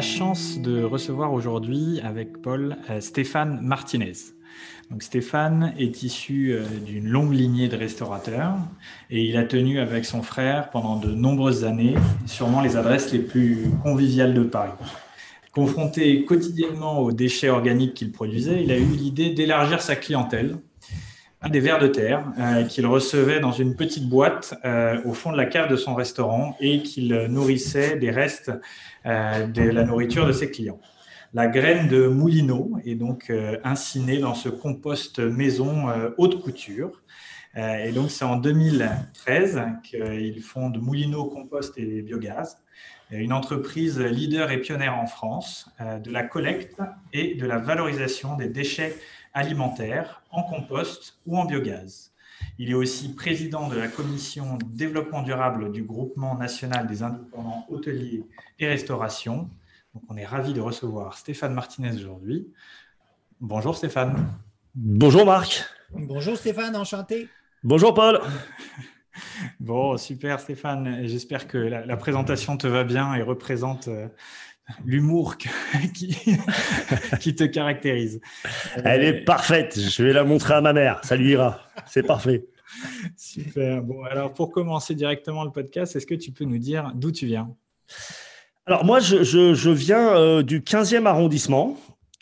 Chance de recevoir aujourd'hui avec Paul euh, Stéphane Martinez. Stéphane est issu euh, d'une longue lignée de restaurateurs et il a tenu avec son frère pendant de nombreuses années sûrement les adresses les plus conviviales de Paris. Confronté quotidiennement aux déchets organiques qu'il produisait, il a eu l'idée d'élargir sa clientèle des vers de terre euh, qu'il recevait dans une petite boîte au fond de la cave de son restaurant et qu'il nourrissait des restes de la nourriture de ses clients. La graine de moulineau est donc incinée dans ce compost maison haute couture. et donc c'est en 2013 qu'il fonde Moulineau Compost et Biogaz, une entreprise leader et pionnière en France de la collecte et de la valorisation des déchets alimentaire, en compost ou en biogaz. Il est aussi président de la commission développement durable du groupement national des indépendants hôteliers et restauration. Donc on est ravi de recevoir Stéphane Martinez aujourd'hui. Bonjour Stéphane. Bonjour Marc. Bonjour Stéphane, enchanté. Bonjour Paul. Bon, super Stéphane. J'espère que la, la, présentation te va bien et représente euh, l'humour qui, qui te caractérise. Elle est parfaite. Je vais la montrer à ma mère. Ça lui ira. C'est parfait. Super. Bon, alors pour commencer directement le podcast, est-ce que tu peux nous dire d'où tu viens? Alors moi, je, je, viens euh, du 15e arrondissement.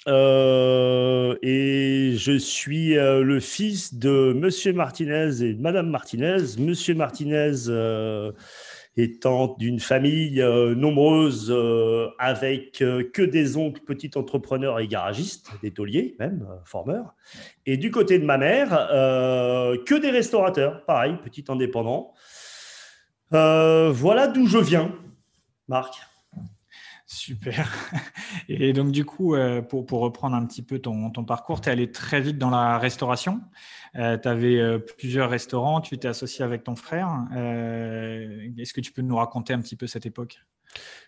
Euh, et je suis euh, le fils de Monsieur Martinez et de Madame Martinez. Monsieur Martinez étant d'une famille euh, nombreuse euh, avec euh, que des oncles petits entrepreneurs et garagistes, des tauliers même, formeurs. Et du côté de ma mère, que des restaurateurs, pareil, petits indépendants. voilà d'où je viens, Marc. Super. Et donc, du coup, pour, pour reprendre un petit peu ton, ton parcours, tu es allé très vite dans la restauration. Euh, tu avais euh, plusieurs restaurants, tu t'es associé avec ton frère. Euh, est-ce que tu peux nous raconter un petit peu cette époque?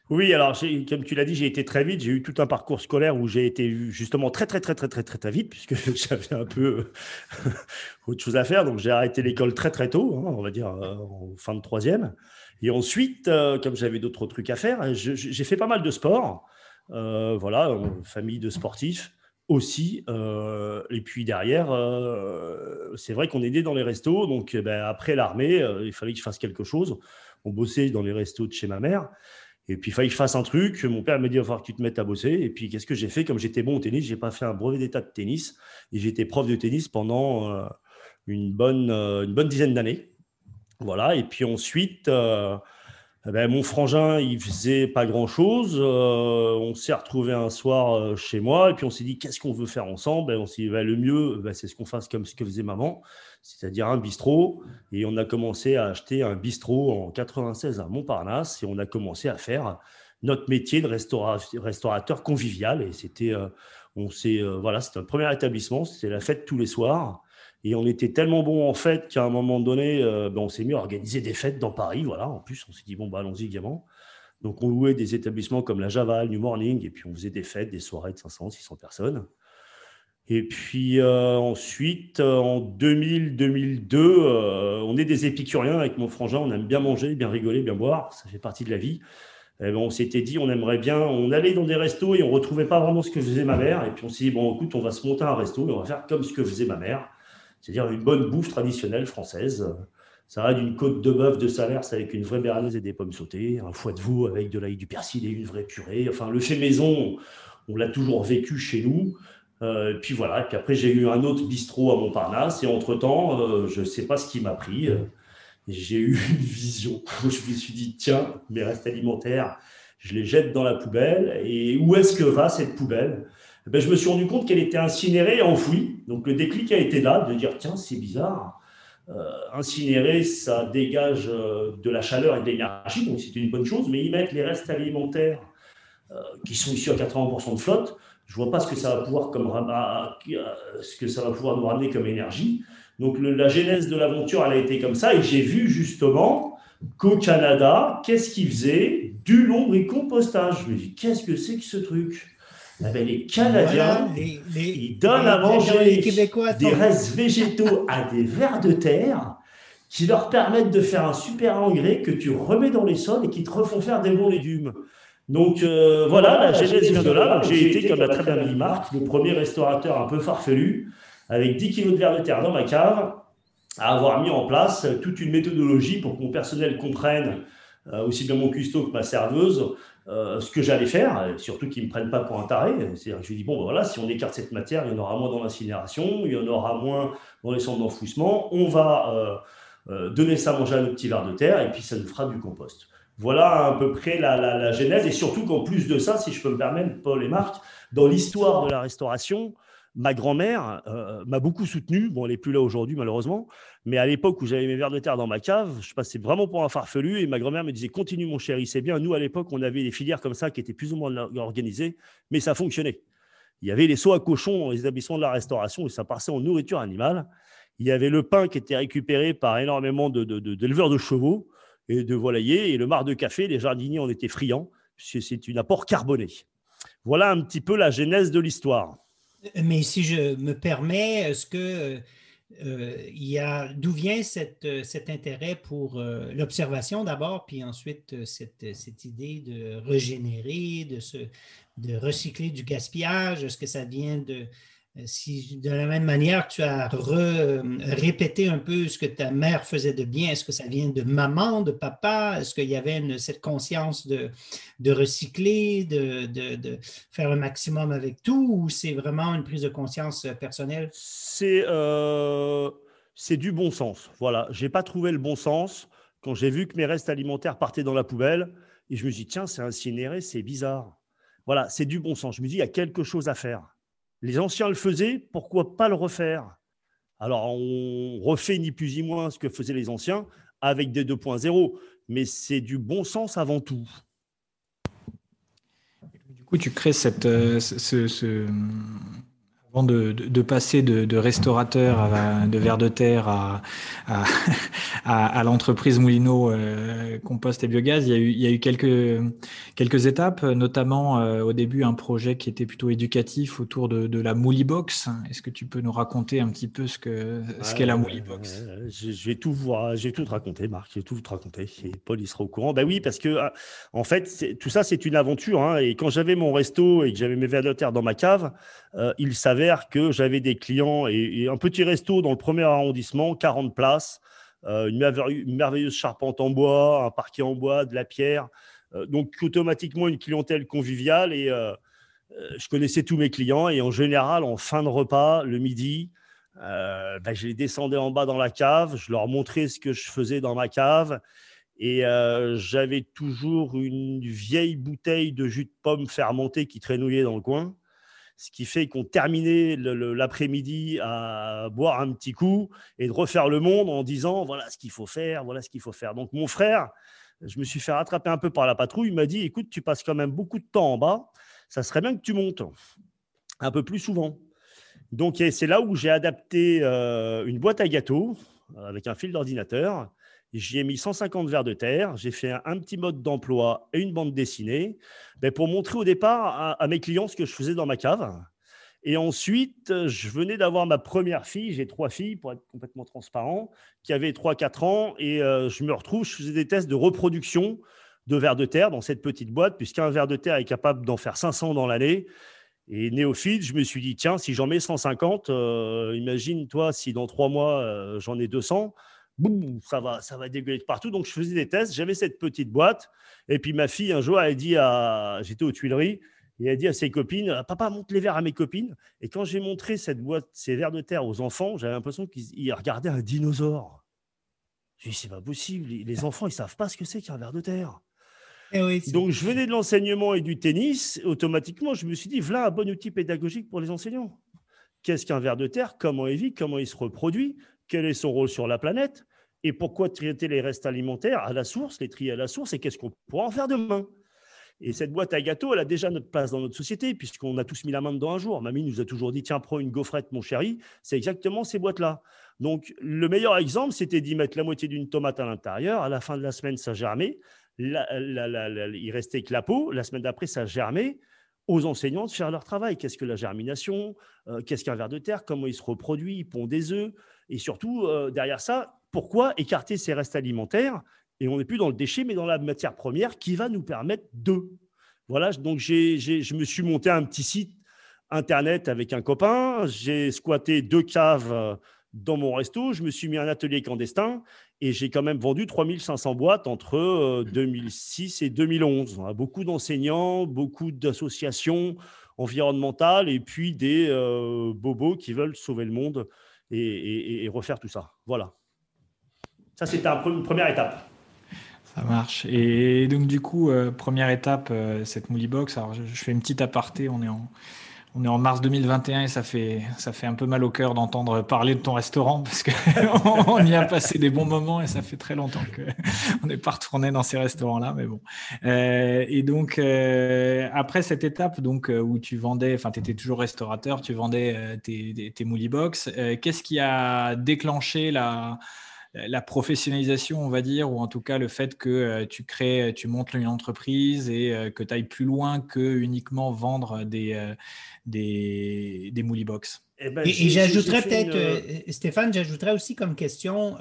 Oui, alors comme tu l'as dit, j'ai été très vite. J'ai eu tout un parcours scolaire où j'ai été justement très très très très très très très, vite puisque j'avais un peu autre chose à faire. Donc j'ai arrêté l'école très très tôt, hein, on va dire en fin de troisième. Et ensuite, comme j'avais d'autres trucs à faire, j'ai fait pas mal de sport. voilà, famille de sportifs aussi. Euh, et puis derrière, euh, c'est vrai qu'on est né dans les restos. Donc eh ben, après l'armée, euh, il fallait que je fasse quelque chose. On bossait dans les restos de chez ma mère. Et puis il fallait que je fasse un truc. Mon père m'a dit il va falloir que tu te mettes à bosser. Et puis qu'est-ce que j'ai fait? Comme j'étais bon au tennis, j'ai pas fait un brevet d'état de tennis. Et j'étais prof de tennis pendant une, bonne, une bonne dizaine d'années. Voilà. Et puis ensuite. Eh ben, mon frangin, il faisait pas grand-chose. Euh, on s'est retrouvé un soir euh, chez moi et puis on s'est dit qu'est-ce qu'on veut faire ensemble? Et on s'est dit bah, le mieux, bah, c'est ce qu'on fasse comme ce que faisait maman, c'est-à-dire un bistrot. Et on a commencé à acheter un bistrot en 96 à Montparnasse et on a commencé à faire notre métier de restaurateur convivial. Et c'était, euh, on voilà, c'était un premier établissement. C'était la fête tous les soirs. Et on était tellement bon en fait qu'à un moment donné, euh, ben, on s'est mis à organiser des fêtes dans Paris. Voilà. En plus, on s'est dit, bon, bah, allons-y également. Donc, on louait des établissements comme la Javal, New Morning, et puis on faisait des fêtes, des soirées de 500, 600 personnes. Et puis euh, ensuite, euh, en 2000-2002, on est des épicuriens avec mon frangin. On aime bien manger, bien rigoler, bien boire. Ça fait partie de la vie. Et ben, on s'était dit, on aimerait bien. On allait dans des restos et on retrouvait pas vraiment ce que faisait ma mère. Et puis on s'est dit, bon, écoute, on va se monter un resto et on va faire comme ce que faisait ma mère c'est-à-dire une bonne bouffe traditionnelle française. Ça va d'une côte de bœuf de Salers avec une vraie béarnaise et des pommes sautées, un foie de veau avec de l'ail du persil et une vraie purée. Enfin, le fait maison, on, l'a toujours vécu chez nous. Euh, puis voilà, puis après j'ai eu un autre bistrot à Montparnasse, et entre-temps, euh, je ne sais pas ce qui m'a pris, j'ai eu une vision. Je me suis dit, tiens, mes restes alimentaires, je les jette dans la poubelle, et où est-ce que va cette poubelle? Eh ben, Je me suis rendu compte qu'elle était incinérée et enfouie. Donc le déclic a été là, de dire, tiens, c'est bizarre. incinérer, ça dégage de la chaleur et de l'énergie, donc c'est une bonne chose, mais y mettre les restes alimentaires qui sont issus à 80% de flotte, je vois pas ce que ça va pouvoir comme ce que ça va pouvoir nous ramener comme énergie. Donc la genèse de l'aventure, elle a été comme ça, et j'ai vu justement qu'au Canada, qu'est-ce qu'ils faisaient? Du lombricompostage. Je me dis, qu'est-ce que c'est que ce truc? Ben, les Canadiens, ils donnent à manger des restes végétaux à des vers de terre qui leur permettent de faire un super engrais que tu remets dans les sols et qui te refont faire des bons légumes. Donc euh, voilà, la genèse vient de là. J'ai été, comme l'a très bien dit Marc, le premier restaurateur un peu farfelu, avec 10 kilos de verre de terre dans ma cave, à avoir mis en place toute une méthodologie pour que mon personnel comprenne, euh, aussi bien mon cuistot que ma serveuse, euh, ce que j'allais faire, surtout qu'ils ne me prennent pas pour un taré. C'est-à-dire que je dis, bon, ben voilà, si on écarte cette matière, il y en aura moins dans l'incinération, il y en aura moins dans les centres d'enfouissement, on va donner ça à manger à nos petits vers de terre, et puis ça nous fera du compost. Voilà à peu près la, genèse. Et surtout qu'en plus de ça, si je peux me permettre, Paul et Marc, dans l'histoire de la restauration, ma grand-mère euh, m'a beaucoup soutenu. Bon, elle n'est plus là aujourd'hui, malheureusement. Mais à l'époque où j'avais mes verres de terre dans ma cave, je passais vraiment pour un farfelu. Et ma grand-mère me disait Continue, mon chéri, c'est bien. Nous, à l'époque, on avait des filières comme ça qui étaient plus ou moins organisées, mais ça fonctionnait. Il y avait les seaux à cochons dans les établissements de la restauration et ça passait en nourriture animale. Il y avait le pain qui était récupéré par énormément d'éleveurs de, chevaux et de volailler. Et le marc de café, les jardiniers en étaient friands, puisque c'est une apport carboné. Voilà un petit peu la genèse de l'histoire. Mais si je me permets, est-ce que euh, il d'où vient cette, cet intérêt pour euh, l'observation d'abord, puis ensuite euh, cette, idée de régénérer, de, de recycler du gaspillage? Est-ce que ça vient de, euh, si de la même manière tu as répété un peu ce que ta mère faisait de bien, est-ce que ça vient de maman, de papa? Est-ce qu'il y avait cette conscience de, de recycler, de, de, faire un maximum avec tout, ou c'est vraiment une prise de conscience personnelle? C'est euh, du bon sens. Voilà, je n'ai pas trouvé le bon sens quand j'ai vu que mes restes alimentaires partaient dans la poubelle et je me suis dit, tiens, c'est incinéré, c'est bizarre. Voilà, c'est du bon sens. Je me dis, il y a quelque chose à faire. Les anciens le faisaient, pourquoi pas le refaire? Alors, on refait ni plus ni moins ce que faisaient les anciens avec des 2.0, mais c'est du bon sens avant tout. Du coup, tu crées euh, ce, avant de, passer de, restaurateur à, de verre de terre à, à, l'entreprise Moulineau euh, Compost et Biogaz, il y a eu, il y a eu quelques, quelques étapes, notamment euh, au début un projet qui était plutôt éducatif autour de, la Moulibox. Est-ce que tu peux nous raconter un petit peu ce qu'est ce qu'est la Moulibox Je vais tout voir, j'ai tout raconté, Marc, j'ai tout raconté. Et Paul, il sera au courant. Ben oui, parce que ah, en fait, tout ça, c'est une aventure. Hein, et quand j'avais mon resto et que j'avais mes verres de terre dans ma cave, euh, il que j'avais des clients et, un petit resto dans le premier arrondissement, 40 places, euh, une, merveilleuse charpente en bois, un parquet en bois, de la pierre. Euh, donc automatiquement une clientèle conviviale et je connaissais tous mes clients et en général en fin de repas, le midi, ben, je les descendais en bas dans la cave, je leur montrais ce que je faisais dans ma cave et j'avais toujours une vieille bouteille de jus de pomme fermenté qui traînouillait dans le coin ce qui fait qu'on terminait l'après-midi à boire un petit coup et de refaire le monde en disant voilà ce qu'il faut faire, voilà ce qu'il faut faire. Donc mon frère, je me suis fait rattraper un peu par la patrouille, il m'a dit écoute, tu passes quand même beaucoup de temps en bas, ça serait bien que tu montes un peu plus souvent. Donc c'est là où j'ai adapté euh, une boîte à gâteaux avec un fil d'ordinateur J'y ai mis 150 verres de terre, j'ai fait un, petit mode d'emploi et une bande dessinée ben, pour montrer au départ à, mes clients ce que je faisais dans ma cave. Et ensuite, je venais d'avoir ma première fille, j'ai trois filles pour être complètement transparent, qui avaient 3-4 ans, et euh, je me retrouve, je faisais des tests de reproduction de verres de terre dans cette petite boîte, puisqu'un verre de terre est capable d'en faire 500 dans l'année. Et néophyte, je me suis dit, tiens, si j'en mets 150, euh, imagine toi si dans trois mois euh, j'en ai 200, boum, ça va, ça va dégueuler de partout. Donc, je faisais des tests. J'avais cette petite boîte. Et puis, ma fille, un jour, elle a dit à. J'étais aux Tuileries. Il a dit à ses copines Papa, montre les verres à mes copines. Et quand j'ai montré cette boîte, ces verres de terre aux enfants, j'avais l'impression qu'ils regardaient un dinosaure. Je lui ai dit C'est pas possible. Les enfants, ils savent pas ce que c'est qu'un verre de terre. Eh Donc, je venais de l'enseignement et du tennis. Automatiquement, je me suis dit Voilà un bon outil pédagogique pour les enseignants. Qu'est-ce qu'un verre de terre? Comment il vit? Comment il se reproduit? Quel est son rôle sur la planète? Et pourquoi traiter les restes alimentaires à la source, les trier à la source Et qu'est-ce qu'on pourra en faire demain? Et cette boîte à gâteaux, elle a déjà notre place dans notre société, puisqu'on a tous mis la main dedans un jour. Mamie nous a toujours dit tiens, prends une gaufrette, mon chéri. C'est exactement ces boîtes-là. Donc, le meilleur exemple, c'était d'y mettre la moitié d'une tomate à l'intérieur. À la fin de la semaine, ça germait. il restait que la peau. La semaine d'après, ça germait. Aux enseignants de faire leur travail. Qu'est-ce que la germination? Euh, Qu'est-ce qu'un ver de terre? Comment il se reproduit? Il pond des œufs. Et surtout, euh, derrière ça, pourquoi écarter ces restes alimentaires et on n'est plus dans le déchet, mais dans la matière première qui va nous permettre de. Voilà, donc je me suis monté un petit site internet avec un copain. J'ai squatté deux caves euh, dans mon resto. Je me suis mis un atelier clandestin et j'ai quand même vendu 3500 boîtes entre 2006 euh, et 2011. On a beaucoup d'enseignants, beaucoup d'associations environnementales et puis des euh, bobos qui veulent sauver le monde et refaire tout ça. Voilà. Ça, c'était une première étape. Ça marche. Et donc, du coup, euh, première étape, euh, cette Mouli Box. Alors, je, fais une petite aparté. On est en, on est en mars 2021 et ça fait, ça fait un peu mal au cœur d'entendre parler de ton restaurant parce qu'on y a passé des bons moments et ça fait très longtemps qu'on n'est pas retourné dans ces restaurants-là. Mais bon. Euh, et donc, après cette étape donc, où tu vendais, enfin, tu étais toujours restaurateur, tu vendais tes, tes, Box, qu'est-ce qui a déclenché la la professionnalisation, on va dire, ou en tout cas le fait que euh, tu crées, tu montes une entreprise et euh, que tu ailles plus loin que uniquement vendre des, euh, des, des box. Eh ben, et, j'ajouterais peut-être, Stéphane, j'ajouterais aussi comme question,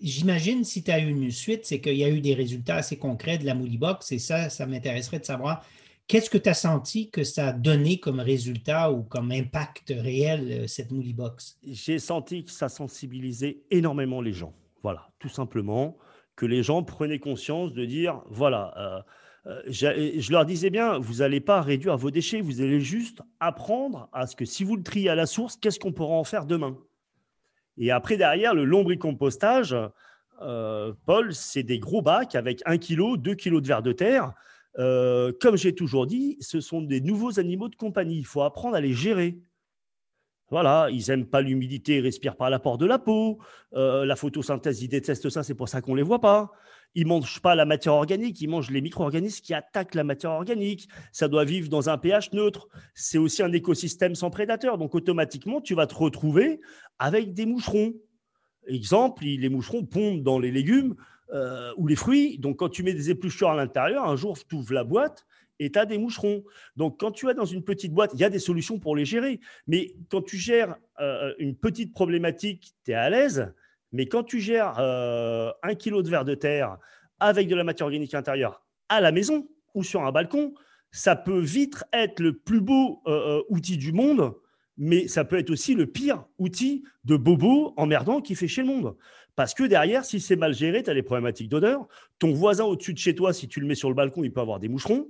j'imagine si tu as eu une suite, c'est qu'il y a eu des résultats assez concrets de la box et ça, ça m'intéresserait de savoir Qu'est-ce que tu as senti que ça a donné comme résultat ou comme impact réel, euh, cette Moody Box? J'ai senti que ça sensibilisait énormément les gens. Voilà, tout simplement, que les gens prenaient conscience de dire, voilà, euh, euh, je leur disais bien, vous n'allez pas réduire vos déchets, vous allez juste apprendre à ce que si vous le triez à la source, qu'est-ce qu'on pourra en faire demain? Et après, derrière, le lombricompostage, euh, Paul, c'est des gros bacs avec 1 kg, 2 kg de verre de terre. Euh, comme j'ai toujours dit, ce sont des nouveaux animaux de compagnie. Il faut apprendre à les gérer. Voilà, ils n'aiment pas l'humidité, ils respirent par l'apport de la peau. Euh, la photosynthèse, ils détestent ça, c'est pour ça qu'on ne les voit pas. Ils ne mangent pas la matière organique, ils mangent les micro-organismes qui attaquent la matière organique. Ça doit vivre dans un pH neutre. C'est aussi un écosystème sans prédateurs. Donc automatiquement, tu vas te retrouver avec des moucherons. Exemple, les moucherons pondent dans les légumes. Euh, ou les fruits. Donc, quand tu mets des épluchures à l'intérieur, un jour, tu ouvres la boîte et tu as des moucherons. Donc, quand tu es dans une petite boîte, il y a des solutions pour les gérer. Mais quand tu gères euh, une petite problématique, tu es à l'aise. Mais quand tu gères euh, un kilo de verre de terre avec de la matière organique intérieure à la maison ou sur un balcon, ça peut vite être le plus beau outil du monde, mais ça peut être aussi le pire outil de bobo emmerdant qui fait chez le monde. Parce que derrière, si c'est mal géré, tu as les problématiques d'odeur. Ton voisin au-dessus de chez toi, si tu le mets sur le balcon, il peut avoir des moucherons.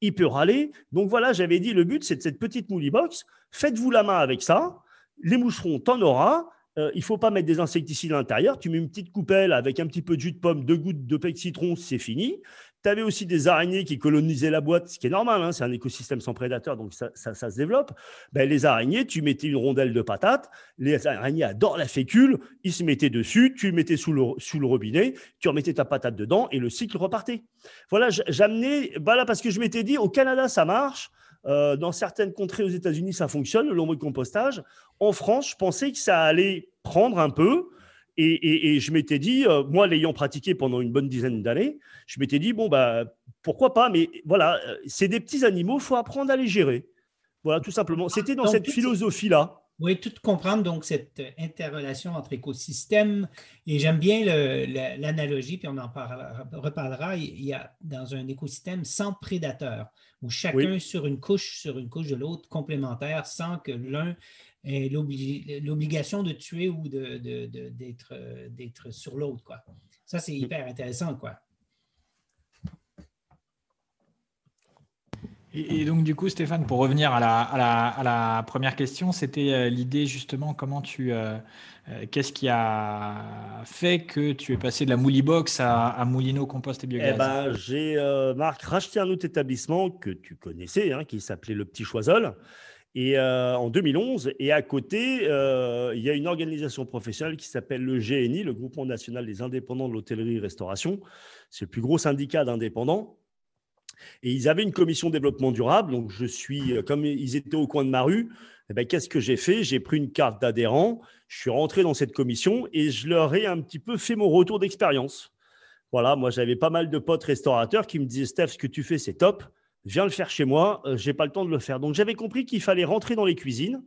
Il peut râler. Donc voilà, j'avais dit, le but, c'est de cette petite mouli box. Faites-vous la main avec ça. Les moucherons, t'en auras. Euh, il ne faut pas mettre des insecticides à l'intérieur. Tu mets une petite coupelle avec un petit peu de jus de pomme, deux gouttes de pec citron, c'est fini. Tu avais aussi des araignées qui colonisaient la boîte, ce qui est normal, hein, c'est un écosystème sans prédateurs, donc ça, se développe. Ben, les araignées, tu mettais une rondelle de patate, les araignées adorent la fécule, ils se mettaient dessus, tu mettais sous le, robinet, tu remettais ta patate dedans et le cycle repartait. Voilà, j'amenais, voilà, parce que je m'étais dit, au Canada, ça marche. Euh, dans certaines contrées aux États-Unis, ça fonctionne, le lombricompostage. En France, je pensais que ça allait prendre un peu. Et, je m'étais dit, euh, moi l'ayant pratiqué pendant une bonne dizaine d'années, je m'étais dit, bon, bah, pourquoi pas, mais voilà, euh, c'est des petits animaux, il faut apprendre à les gérer. Voilà, tout simplement. C'était dans cette philosophie-là. Oui, tout comprendre donc cette interrelation entre écosystèmes. Et j'aime bien l'analogie, puis on en reparlera. Il y a dans un écosystème sans prédateurs, où chacun sur une couche, sur une couche de l'autre, complémentaire, sans que l'un l'obligation de tuer ou d'être sur l'autre. Quoi. Ça, c'est mm. hyper intéressant. Quoi. Et, donc, du coup, Stéphane, pour revenir à la, à la, première question, c'était euh, l'idée justement comment tu. Euh, euh, qu'est-ce qui a fait que tu es passé de la Moulibox à, à Moulino Compost et Biogaz? Eh ben, J'ai, Marc, racheté un autre établissement que tu connaissais, hein, qui s'appelait Le Petit Choiseul. Et en 2011, et à côté, il y a une organisation professionnelle qui s'appelle le GNI, le Groupement national des indépendants de l'hôtellerie-restauration. C'est le plus gros syndicat d'indépendants. Et ils avaient une commission développement durable. Donc, je suis, euh, comme ils étaient au coin de ma rue, eh ben, qu'est-ce que j'ai fait? J'ai pris une carte d'adhérent, je suis rentré dans cette commission et je leur ai un petit peu fait mon retour d'expérience. Voilà, moi, j'avais pas mal de potes restaurateurs qui me disaient Steph, ce que tu fais, c'est top. Viens le faire chez moi. Euh, j'ai pas le temps de le faire. Donc, j'avais compris qu'il fallait rentrer dans les cuisines,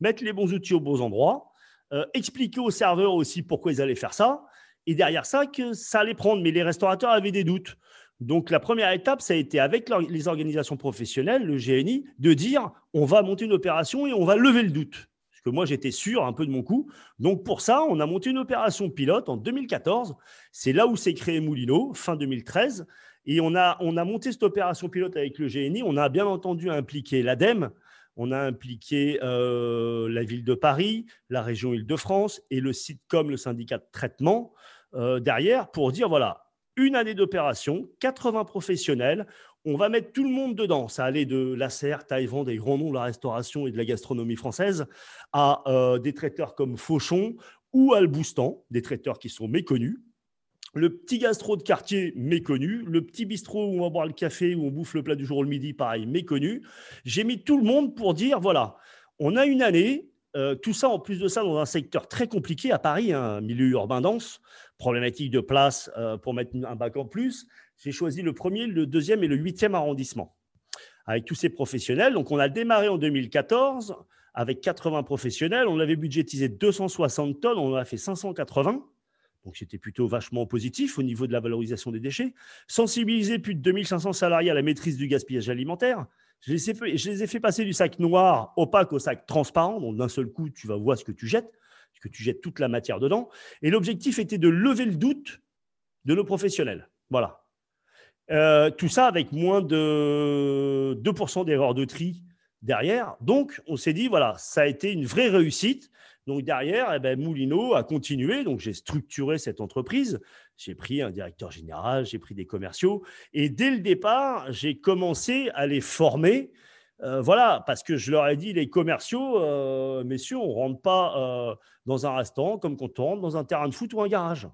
mettre les bons outils aux bons endroits, euh, expliquer aux serveurs aussi pourquoi ils allaient faire ça. Et derrière ça, que ça allait prendre. Mais les restaurateurs avaient des doutes. Donc la première étape, ça a été avec les organisations professionnelles, le GNI, de dire on va monter une opération et on va lever le doute. Parce que moi, j'étais sûr un peu de mon coup. Donc pour ça, on a monté une opération pilote en 2014. C'est là où s'est créé Moulino, fin 2013. Et on a, on a monté cette opération pilote avec le GNI. On a bien entendu impliqué l'ADEME, on a impliqué euh, la ville de Paris, la région Île-de-France et le site comme le syndicat de traitement euh, derrière pour dire voilà, une année d'opération, 80 professionnels. On va mettre tout le monde dedans. Ça allait de Lasser, Taïwan, des grands noms de la restauration et de la gastronomie française, à euh, des traiteurs comme Fauchon ou Alboustan, des traiteurs qui sont méconnus. Le petit gastro de quartier méconnu, le petit bistrot où on va boire le café, où on bouffe le plat du jour au midi, pareil, méconnu. J'ai mis tout le monde pour dire voilà, on a une année, euh, tout ça en plus de ça dans un secteur très compliqué à Paris, un milieu urbain dense, problématique de place euh, pour mettre un bac en plus. J'ai choisi le premier, le deuxième et le huitième arrondissement avec tous ces professionnels. Donc on a démarré en 2014 avec 80 professionnels. On avait budgétisé 260 tonnes, on en a fait 580. Donc c'était plutôt vachement positif au niveau de la valorisation des déchets. Sensibiliser plus de 2500 salariés à la maîtrise du gaspillage alimentaire. Je les, ai fait, passer du sac noir opaque au sac transparent. Donc d'un seul coup, tu vas voir ce que tu jettes, parce que tu jettes toute la matière dedans. Et l'objectif était de lever le doute de nos professionnels. Voilà. Euh, tout ça avec moins de 2% d'erreurs de tri derrière. Donc, on s'est dit, voilà, ça a été une vraie réussite. Donc derrière, eh ben, Moulino a continué. Donc j'ai structuré cette entreprise. J'ai pris un directeur général, j'ai pris des commerciaux. Et dès le départ, j'ai commencé à les former. Euh, voilà, parce que je leur ai dit, les commerciaux, euh, messieurs, on ne rentre pas euh, dans un restaurant comme quand on rentre dans un terrain de foot ou un garage.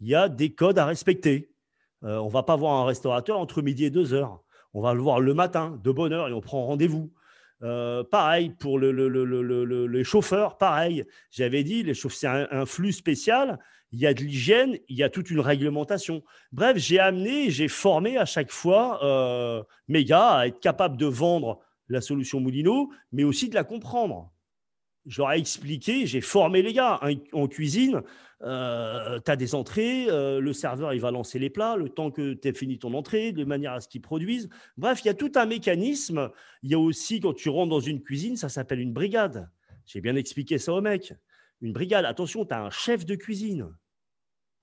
Il y a des codes à respecter. on ne va pas voir un restaurateur entre midi et deux heures. On va le voir le matin, de bonne heure, et on prend rendez-vous. Euh, pareil pour le, les chauffeurs, pareil. J'avais dit, les c'est un, flux spécial. Il y a de l'hygiène, il y a toute une réglementation. Bref, j'ai amené, j'ai formé à chaque fois euh, mes gars à être capables de vendre la solution Moulino, mais aussi de la comprendre. J'aurais expliqué, j'ai formé les gars en cuisine. Euh, tu as des entrées, euh, le serveur il va lancer les plats le temps que tu aies fini ton entrée, de manière à ce qu'ils produisent. Bref, il y a tout un mécanisme. Il y a aussi, quand tu rentres dans une cuisine, ça s'appelle une brigade. J'ai bien expliqué ça au mec. Une brigade, attention, tu as un chef de cuisine.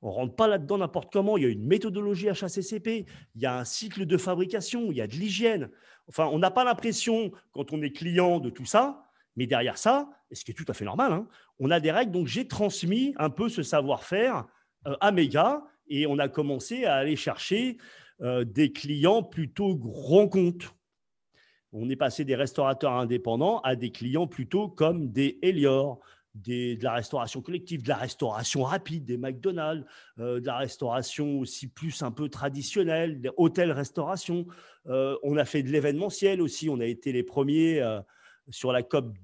On ne rentre pas là-dedans n'importe comment. Il y a une méthodologie HACCP, il y a un cycle de fabrication, il y a de l'hygiène. Enfin, on n'a pas l'impression, quand on est client de tout ça, mais derrière ça, et ce qui est tout à fait normal, hein, on a des règles. Donc, j'ai transmis un peu ce savoir-faire euh, à mes gars et on a commencé à aller chercher euh, des clients plutôt grands comptes. On est passé des restaurateurs indépendants à des clients plutôt comme des Elior, de la restauration collective, de la restauration rapide, des McDonald's, euh, de la restauration aussi plus un peu traditionnelle, des hôtels-restauration. on a fait de l'événementiel aussi. On a été les premiers sur la COP,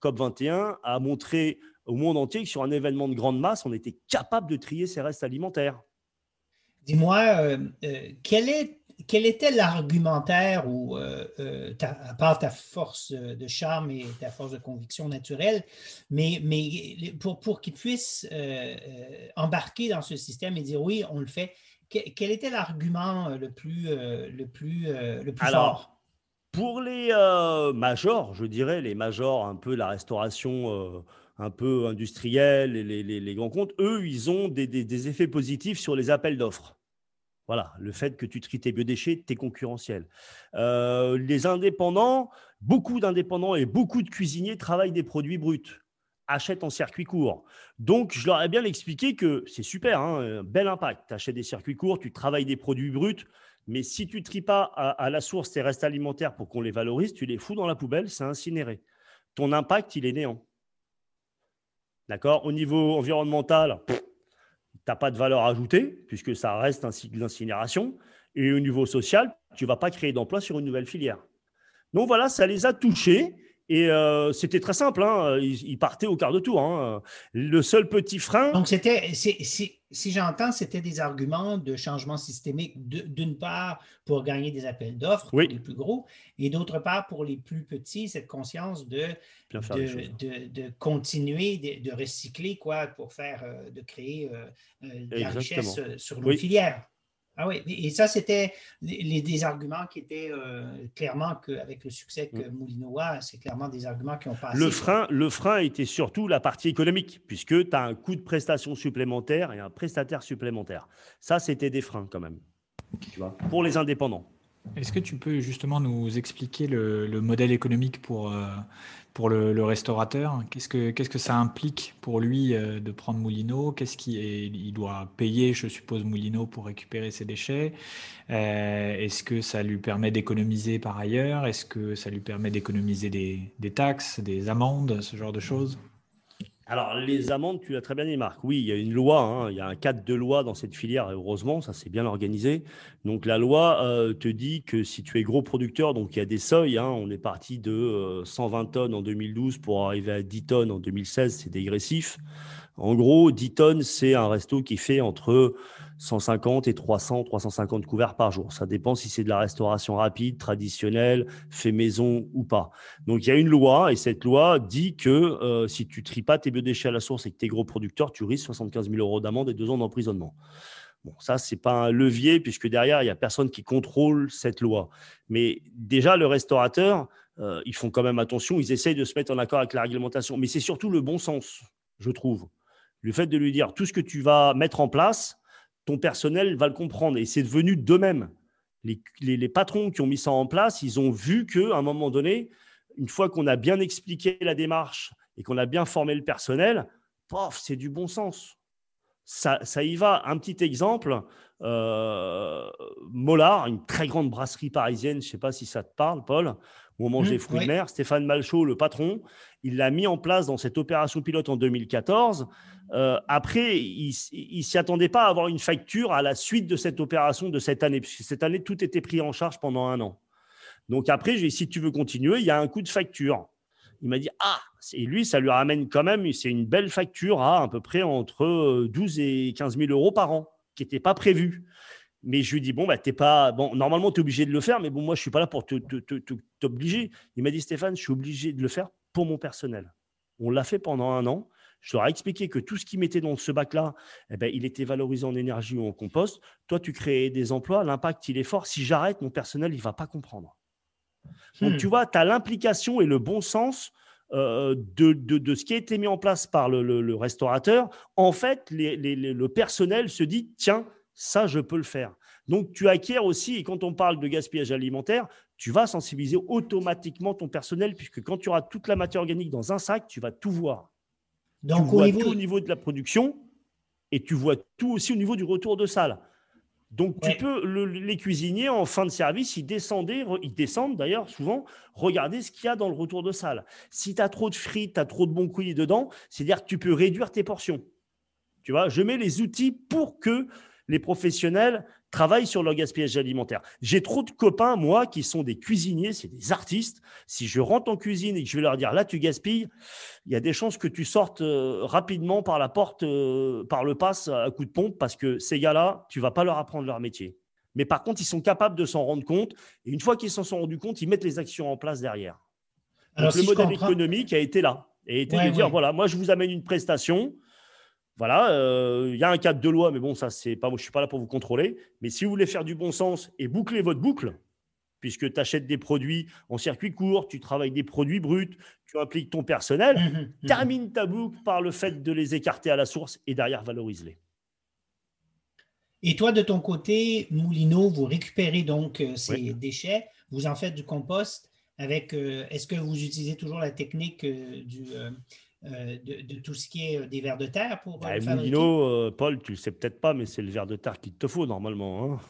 COP 21 a montré au monde entier que sur un événement de grande masse, on était capable de trier ses restes alimentaires. Dis-moi, euh, euh, quel, est, quel était l'argumentaire ou, euh, à part ta force de charme et ta force de conviction naturelle, mais, mais pour, pour qu'ils puissent embarquer dans ce système et dire oui, on le fait, quel était l'argument le plus, le plus, le plus fort? Pour les euh, majors, je dirais, les majors un peu la restauration euh, un peu industrielle et les, grands comptes, eux, ils ont des, effets positifs sur les appels d'offres. Voilà, le fait que tu tries tes biodéchets, tu es concurrentiel. Euh, les indépendants, beaucoup d'indépendants et beaucoup de cuisiniers travaillent des produits bruts, achètent en circuit court. Donc, je leur ai bien expliqué que c'est super, hein, bel impact. Tu achètes des circuits courts, tu travailles des produits bruts, mais si tu ne tries pas à, la source tes restes alimentaires pour qu'on les valorise, tu les fous dans la poubelle, c'est incinéré. Ton impact, il est néant. D'accord? Au niveau environnemental, tu n'as pas de valeur ajoutée, puisque ça reste un cycle d'incinération. Et au niveau social, tu ne vas pas créer d'emploi sur une nouvelle filière. Donc voilà, ça les a touchés. Et euh, c'était très simple, hein. ils, partaient au quart de tour. Hein. Le seul petit frein. Donc, c'était, si j'entends, c'était des arguments de changement systémique, d'une part pour gagner des appels d'offres pour les plus gros, et d'autre part pour les plus petits, cette conscience de, de, de, continuer de, recycler quoi, pour faire, euh, de créer euh, de la richesse sur nos filières. Ah oui, et ça, c'était les, des arguments qui étaient euh, clairement, que, avec le succès que mm. Moulino a, c'est clairement des arguments qui ont passé. Le frein, le frein était surtout la partie économique, puisque tu as un coût de prestation supplémentaire et un prestataire supplémentaire. Ça, c'était des freins quand même, tu vois, pour les indépendants. Est-ce que tu peux justement nous expliquer le, modèle économique pour, euh, pour le, restaurateur Qu'est-ce que, qu'est-ce que ça implique pour lui euh, de prendre Moulineau Qu'est-ce qu'il doit payer, je suppose, Moulineau pour récupérer ses déchets? Euh, Est-ce que ça lui permet d'économiser par ailleurs? Est-ce que ça lui permet d'économiser des, des taxes, des amendes, ce genre de choses? Alors, les amendes, tu l'as très bien dit, Marc. Oui, il y a une loi, hein, il y a un cadre de loi dans cette filière, heureusement, ça c'est bien organisé. Donc, la loi euh, te dit que si tu es gros producteur, donc il y a des seuils, hein, on est parti de 120 euh, tonnes en 2012 pour arriver à 10 tonnes en 2016, c'est dégressif. En gros, 10 tonnes, c'est un resto qui fait entre 150 et 300, 350 couverts par jour. Ça dépend si c'est de la restauration rapide, traditionnelle, fait maison ou pas. Donc, il y a une loi et cette loi dit que euh, si tu tries pas tes biodéchets à la source et que tu es gros producteur, tu risques 75 000 euros d'amende et deux ans d'emprisonnement. Bon, ça, c'est pas un levier puisque derrière, il n'y a personne qui contrôle cette loi. Mais déjà, le restaurateur, euh, ils font quand même attention, ils essayent de se mettre en accord avec la réglementation. Mais c'est surtout le bon sens, je trouve. Le fait de lui dire tout ce que tu vas mettre en place, ton personnel va le comprendre. Et c'est devenu d'eux-mêmes. Les, patrons qui ont mis ça en place, ils ont vu qu'à un moment donné, une fois qu'on a bien expliqué la démarche et qu'on a bien formé le personnel, c'est du bon sens. Ça, y va. Un petit exemple, euh, Mollard, une très grande brasserie parisienne, je ne sais pas si ça te parle, Paul, où on mangeait mmh, fruits de mer. Stéphane Malchaud, le patron, il l'a mis en place dans cette opération pilote en 2014. Euh, après, il ne s'y attendait pas à avoir une facture à la suite de cette opération de cette année, puisque cette année, tout était pris en charge pendant un an. Donc après, j'ai si tu veux continuer, il y a un coût de facture. Il m'a dit, ah, et lui, ça lui ramène quand même, c'est une belle facture à à peu près entre 12 et 15 000 euros par an, qui n'était pas prévu. Mais je lui dis, bon, bah, t'es pas. Bon, normalement, tu es obligé de le faire, mais bon, moi, je ne suis pas là pour t'obliger. Il m'a dit, Stéphane, je suis obligé de le faire pour mon personnel. On l'a fait pendant un an. Je leur ai expliqué que tout ce qu'ils mettaient dans ce bac-là, eh ben, il était valorisé en énergie ou en compost. Toi, tu crées des emplois, l'impact, il est fort. Si j'arrête, mon personnel, il ne va pas comprendre. Donc, hmm. tu vois, tu as l'implication et le bon sens euh, de, de, ce qui a été mis en place par le, restaurateur. En fait, le personnel se dit, tiens, ça, je peux le faire. Donc, tu acquiers aussi, et quand on parle de gaspillage alimentaire, tu vas sensibiliser automatiquement ton personnel, puisque quand tu auras toute la matière organique dans un sac, tu vas tout voir. Donc, tu vois tout au niveau de la production, et tu vois tout aussi au niveau du retour de salle. Donc, tu peux, les cuisiniers, en fin de service, ils, descendaient, ils descendent d'ailleurs souvent, regarder ce qu'il y a dans le retour de salle. Si tu as trop de frites, tu as trop de bons coulis dedans, c'est-à-dire que tu peux réduire tes portions. Tu vois, je mets les outils pour que les professionnels travaillent sur leur gaspillage alimentaire. J'ai trop de copains, moi, qui sont des cuisiniers, c'est des artistes. Si je rentre en cuisine et que je vais leur dire là, tu gaspilles, il y a des chances que tu sortes euh, rapidement par la porte, euh, par le pass à coup de pompe, parce que ces gars-là, tu vas pas leur apprendre leur métier. Mais par contre, ils sont capables de s'en rendre compte. Et une fois qu'ils s'en sont rendus compte, ils mettent les actions en place derrière. le modèle économique a été là. Et a été de dire, voilà, moi, je vous amène une prestation voilà, euh, il y a un cadre de loi, mais bon, ça, c'est pas je suis pas là pour vous contrôler. Mais si vous voulez faire du bon sens et boucler votre boucle, puisque tu achètes des produits en circuit court, tu travailles des produits bruts, tu impliques ton personnel, mmh mmh termine ta boucle par le fait de les écarter à la source et derrière valorise-les. Et toi, de ton côté, Moulineau, vous récupérez donc euh, ces déchets, vous en faites du compost avec. Euh, est-ce que vous utilisez toujours la technique du, de, tout ce qui est des vers de terre pour. Bah, Moulineau, Paul, tu le sais peut-être pas, mais c'est le ver de terre qu'il te faut normalement. Hein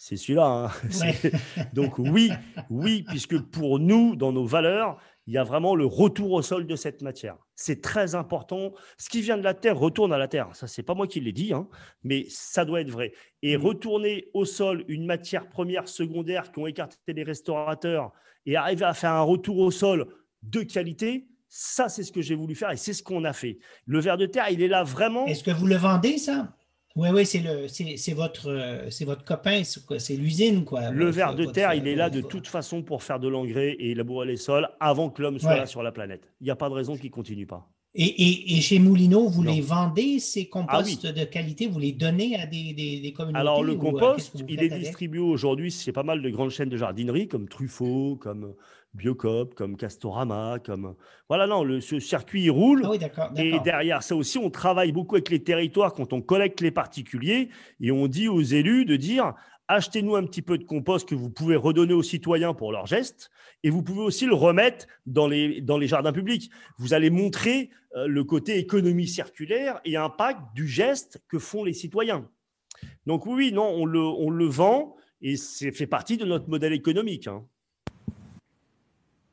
c'est celui-là. Hein. Donc oui, oui, puisque pour nous, dans nos valeurs, il y a vraiment le retour au sol de cette matière. C'est très important. Ce qui vient de la terre retourne à la terre. Ça, c'est pas moi qui l'ai dit, hein, mais ça doit être vrai. Et mmh. retourner au sol une matière première, secondaire qui ont écarté les restaurateurs et arriver à faire un retour au sol de qualité, ça, c'est ce que j'ai voulu faire et c'est ce qu'on a fait. Le ver de terre, il est là vraiment. Est-ce que vous le vendez, ça? Oui, oui, c'est, le, c'est, votre, euh, c'est votre copain, c'est, l'usine. Quoi, le ver de terre, il est là de toute façon pour faire de l'engrais et labourer les sols avant que l'homme soit là sur la planète. Il n'y a pas de raison qu'il ne continue pas. Et, et, chez Moulineau, vous les vendez, ces composts ah de qualité, vous les donnez à des, des, communautés Alors, le euh, compost, il est distribué aujourd'hui, c'est pas mal de grandes chaînes de jardinerie comme Truffaut, comme Biocop, comme Castorama, comme voilà non, le, ce circuit roule. Ah et derrière ça aussi, on travaille beaucoup avec les territoires quand on collecte les particuliers et on dit aux élus de dire achetez-nous un petit peu de compost que vous pouvez redonner aux citoyens pour leurs gestes et vous pouvez aussi le remettre dans les, dans les jardins publics. Vous allez montrer euh, le côté économie circulaire et impact du geste que font les citoyens. Donc oui, non, on le, on le vend et c'est fait partie de notre modèle économique. Hein.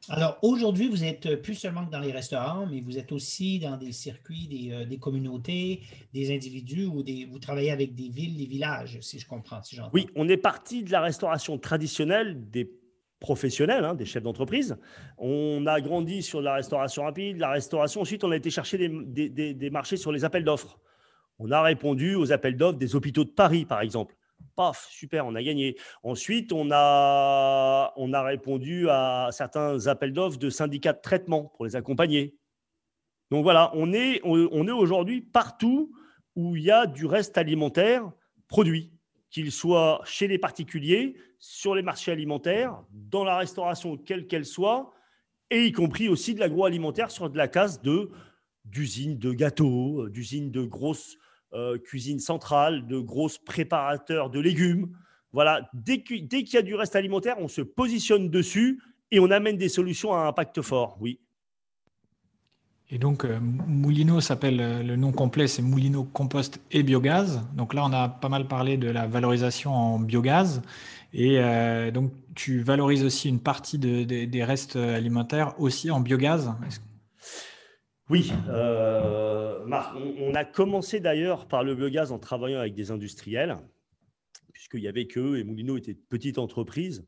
Alors aujourd'hui, vous êtes plus seulement dans les restaurants, mais vous êtes aussi dans des circuits, des, euh, communautés, des individus ou des, vous travaillez avec des villes, des villages, si je comprends. Si oui, on est parti de la restauration traditionnelle des professionnels, hein, des chefs d'entreprise. On a grandi sur la restauration rapide, la restauration. Ensuite, on a été chercher des, des marchés sur les appels d'offres. On a répondu aux appels d'offres des hôpitaux de Paris, par exemple paf, super, on a gagné. Ensuite, on a, on a répondu à certains appels d'offres de syndicats de traitement pour les accompagner. Donc voilà, on est, on est aujourd'hui partout où il y a du reste alimentaire produit, qu'il soit chez les particuliers, sur les marchés alimentaires, dans la restauration, quelle qu'elle soit, et y compris aussi de l'agroalimentaire sur de la case de d'usines de gâteaux, d'usines de grosses euh, cuisine centrale, de grosses préparateurs de légumes. Voilà, dès qu'il y a du reste alimentaire, on se positionne dessus et on amène des solutions à impact fort, oui. Et donc, euh, Moulino s'appelle, euh, le nom complet, c'est Moulino Compost et Biogaz. Donc là, on a pas mal parlé de la valorisation en biogaz. Et donc, tu valorises aussi une partie des restes alimentaires aussi en biogaz. Oui, euh, on, a commencé d'ailleurs par le biogaz en travaillant avec des industriels, puisqu'il n'y avait qu'eux et Moulineau était une petite entreprise.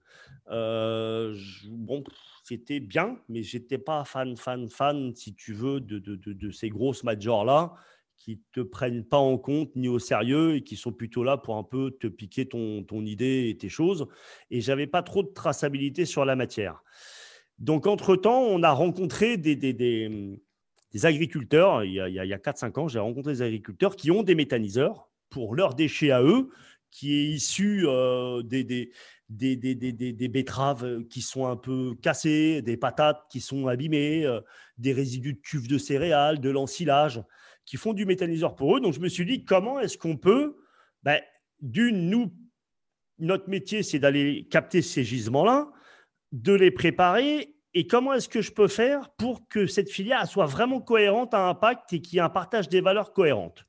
Euh, bon, c'était bien, mais j'étais pas fan, fan, fan, si tu veux, de, de, de, ces grosses majors-là qui te prennent pas en compte ni au sérieux et qui sont plutôt là pour un peu te piquer ton, ton idée et tes choses. Et j'avais pas trop de traçabilité sur la matière. Donc, entre-temps, on a rencontré des des agriculteurs, il y a, a, a 4-5 ans, j'ai rencontré des agriculteurs qui ont des méthaniseurs pour leurs déchets à eux, qui est issu euh, des, des, des, des, betteraves qui sont un peu cassées, des patates qui sont abîmées, euh, des résidus de cuves de céréales, de l'ensilage, qui font du méthaniseur pour eux. Donc je me suis dit, comment est-ce qu'on peut, ben, d'une, nous, notre métier, c'est d'aller capter ces gisements-là, de les préparer et comment est-ce que je peux faire pour que cette filière soit vraiment cohérente à impact et qu'il y ait un partage des valeurs cohérentes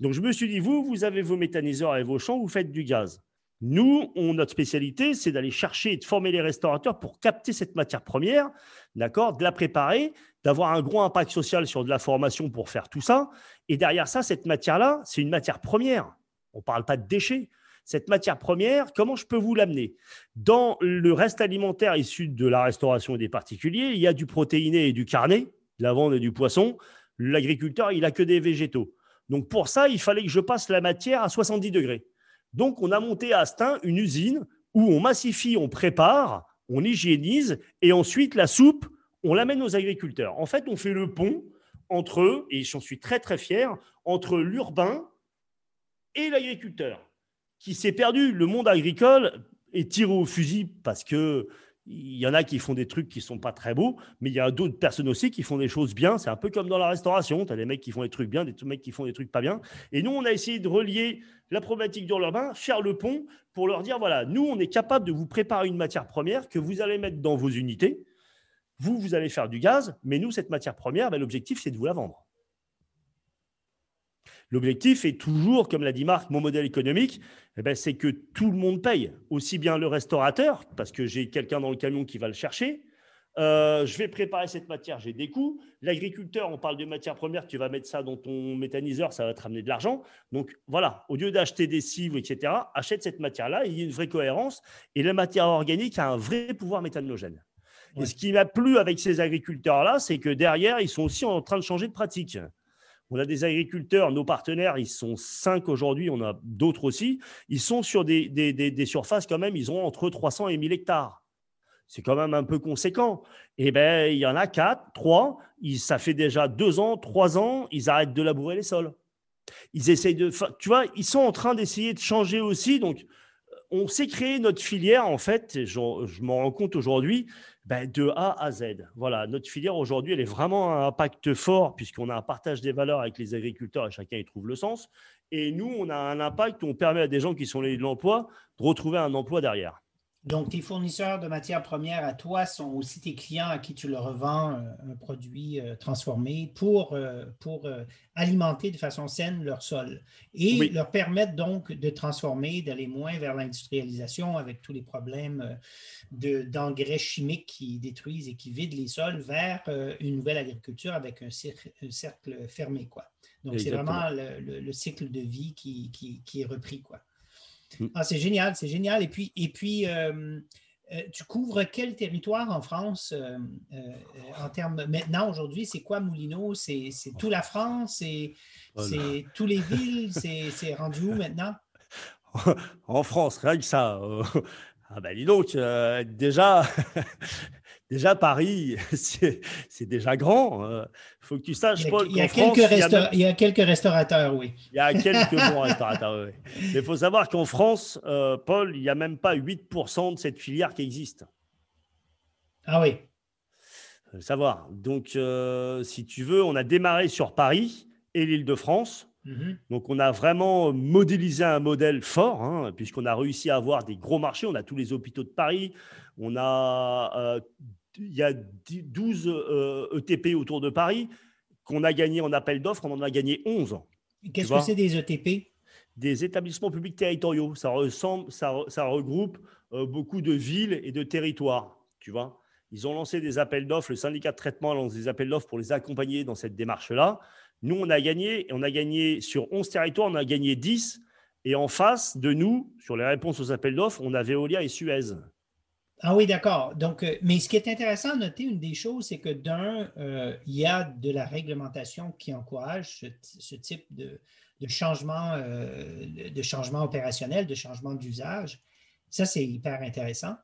Donc, je me suis dit, vous, vous avez vos méthaniseurs et vos champs, vous faites du gaz. Nous, on, notre spécialité, c'est d'aller chercher et de former les restaurateurs pour capter cette matière première, d'accord, de la préparer, d'avoir un gros impact social sur de la formation pour faire tout ça. Et derrière ça, cette matière-là, c'est une matière première. On ne parle pas de déchets cette matière première, comment je peux vous l'amener? Dans le reste alimentaire issu de la restauration des particuliers, il y a du protéiné et du carné, de la viande et du poisson. L'agriculteur, il n'a que des végétaux. Donc pour ça, il fallait que je passe la matière à 70 degrés. Donc on a monté à Astin une usine où on massifie, on prépare, on hygiénise et ensuite la soupe, on l'amène aux agriculteurs. En fait, on fait le pont entre eux, et j'en suis très très fier, entre l'urbain et l'agriculteur qui s'est perdu. Le monde agricole est tiré au fusil parce que il y en a qui font des trucs qui sont pas très beaux, mais il y a d'autres personnes aussi qui font des choses bien. C'est un peu comme dans la restauration. Tu as des mecs qui font des trucs bien, des mecs qui font des trucs pas bien. Et nous, on a essayé de relier la problématique d'urbain, faire le pont pour leur dire voilà, nous, on est capable de vous préparer une matière première que vous allez mettre dans vos unités. Vous, vous allez faire du gaz, mais nous, cette matière première, ben, l'objectif, c'est de vous la vendre. L'objectif est toujours, comme l'a dit Marc, mon modèle économique, eh ben, c'est que tout le monde paye, aussi bien le restaurateur, parce que j'ai quelqu'un dans le camion qui va le chercher. Euh, je vais préparer cette matière, j'ai des coûts. L'agriculteur, on parle de matière première, tu vas mettre ça dans ton méthaniseur, ça va te ramener de l'argent. Donc voilà, au lieu d'acheter des cives, etc., achète cette matière-là, il y a une vraie cohérence. Et la matière organique a un vrai pouvoir méthanogène. Et ce qui m'a plu avec ces agriculteurs-là, c'est que derrière, ils sont aussi en train de changer de pratique. On a des agriculteurs, nos partenaires, ils sont cinq aujourd'hui, on a d'autres aussi. Ils sont sur des, surfaces quand même, ils ont entre 300 et 1000 hectares. C'est quand même un peu conséquent. Et eh ben, il y en a quatre, trois. ça fait déjà deux ans, trois ans, ils arrêtent de labourer les sols. Ils essayent de, tu vois, ils sont en train d'essayer de changer aussi. Donc, on s'est créé notre filière en fait. je m'en rends compte aujourd'hui ben, de A à Z. Voilà, notre filière aujourd'hui, elle est vraiment un impact fort puisqu'on a un partage des valeurs avec les agriculteurs et chacun y trouve le sens. Et nous, on a un impact où on permet à des gens qui sont les de l'emploi de retrouver un emploi derrière. Donc, tes fournisseurs de matières premières à toi sont aussi tes clients à qui tu leur revends euh, un produit euh, transformé pour, euh, pour alimenter de façon saine leur sol et leur permettre donc de transformer, d'aller moins vers l'industrialisation avec tous les problèmes d'engrais chimiques qui détruisent et qui vident les sols vers une nouvelle agriculture avec un, cercle, fermé. Quoi. Donc, c'est vraiment le, cycle de vie qui, qui, qui est repris. Quoi. Mm. Ah, c'est génial, c'est génial. Et puis, et puis euh, euh, tu couvres quel territoire en France euh, en termes. Maintenant, aujourd'hui, c'est quoi Moulineau? C'est toute la France? C'est oh tous les villes? C'est rendu où maintenant? En France, rien que ça. Ah ben dis donc, déjà, Déjà, Paris, c'est déjà grand. Il hein. faut que tu saches, Paul. Il y, a quelques il, y a quelques restaurateurs, oui. Il y a quelques bons restaurateurs, oui. Mais il faut savoir qu'en France, euh, Paul, il n'y a même pas 8% de cette filière qui existe. Ah oui. Faut savoir. Donc, euh, si tu veux, on a démarré sur Paris et l'île de France. Mhm. Donc, on a vraiment modélisé un modèle fort, hein, puisqu'on a réussi à avoir des gros marchés. On a tous les hôpitaux de Paris, on a euh, il y a 12 ETP euh, e autour de Paris qu'on a gagné en appel d'offres, on en a gagné 11. Qu'est-ce que c'est des ETP Des établissements publics territoriaux. Ça, ressemble, ça, ça regroupe euh, beaucoup de villes et de territoires. Tu vois Ils ont lancé des appels d'offres, le syndicat de traitement lance des appels d'offres pour les accompagner dans cette démarche-là. Nous, on a gagné, on a gagné sur 11 territoires, on a gagné 10. Et en face de nous, sur les réponses aux appels d'offres, on a Veolia et Suez. Ah oui, d'accord. Donc, euh, mais ce qui est intéressant à noter, une des choses, c'est que d'un, euh, il y a de la réglementation qui encourage ce, type de, changement, euh, de changement opérationnel, de changement d'usage. Ça, c'est hyper intéressant.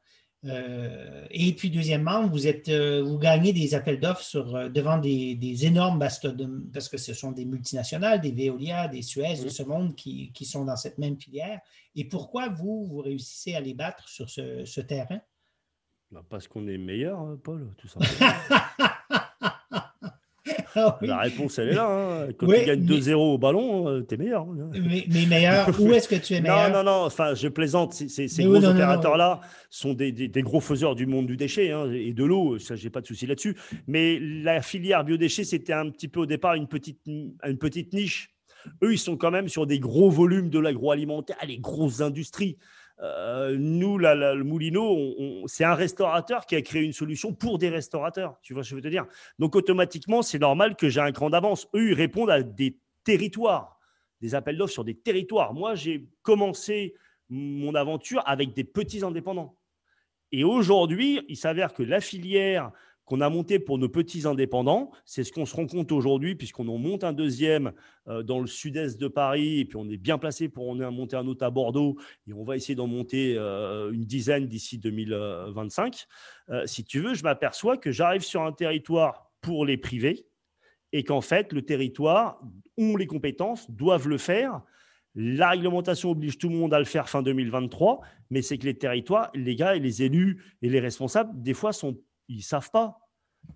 et puis, deuxièmement, vous, êtes, vous gagnez des appels d'offres devant des, énormes mastodontes, parce que ce sont des multinationales, des Veolia, des Suez de ce monde qui, sont dans cette même filière. Et pourquoi vous, vous réussissez à les battre sur ce terrain? Bah, parce qu'on est meilleur, hein, Paul, tout simplement. Ah La réponse, elle est là. Hein. Quand tu gagnes 2-0 au ballon, euh, tu es meilleur. Hein. Mais, meilleur, où est-ce que tu es meilleur Non, non, non, enfin, je plaisante. Ces, gros opérateurs-là sont des, gros faiseurs du monde du déchet et de l'eau. Ça, j'ai pas de souci là-dessus. Mais la filière biodéchets, c'était un petit peu au départ une petite, une petite niche. Eux, ils sont quand même sur des gros volumes de l'agroalimentaire, les grosses industries. Euh, nous, le Moulineau, c'est un restaurateur qui a créé une solution pour des restaurateurs. Tu vois ce que je veux te dire? Donc, automatiquement, c'est normal que j'ai un cran d'avance. Eux, ils répondent à des territoires, des appels d'offres sur des territoires. Moi, j'ai commencé mon aventure avec des petits indépendants. Et aujourd'hui, il s'avère que la filière qu'on a monté pour nos petits indépendants. C'est ce qu'on se rend compte aujourd'hui, puisqu'on en monte un deuxième euh, dans le sud-est de Paris, et puis on est bien placé pour en monter un autre à Bordeaux, et on va essayer d'en monter euh, une dizaine d'ici 2025. Euh, si tu veux, je m'aperçois que j'arrive sur un territoire pour les privés, et qu'en fait, le territoire ont les compétences, doivent le faire, La réglementation oblige tout le monde à le faire fin 2023, mais c'est que les territoires, les gars et les élus et les responsables, des fois, sont, ils savent pas.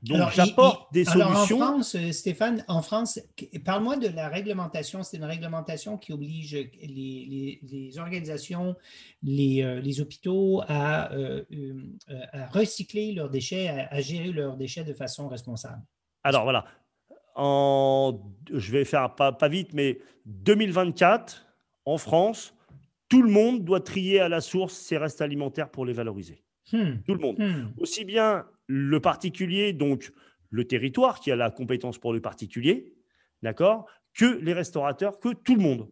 Donc, j'apporte des solutions. en France, euh, Stéphane, en France, parle-moi de la réglementation. C'est une réglementation qui oblige les, organisations, les, euh, hôpitaux à, euh, à, recycler leurs déchets, à, gérer leurs déchets de façon responsable. Alors voilà, en, je vais faire pas, pas vite, mais 2024, en France, tout le monde doit trier à la source ses restes alimentaires pour les valoriser. Hmm. Tout le monde. Hmm. Aussi bien le particulier, donc le territoire qui a la compétence pour le particulier, d'accord, que les restaurateurs, que tout le monde.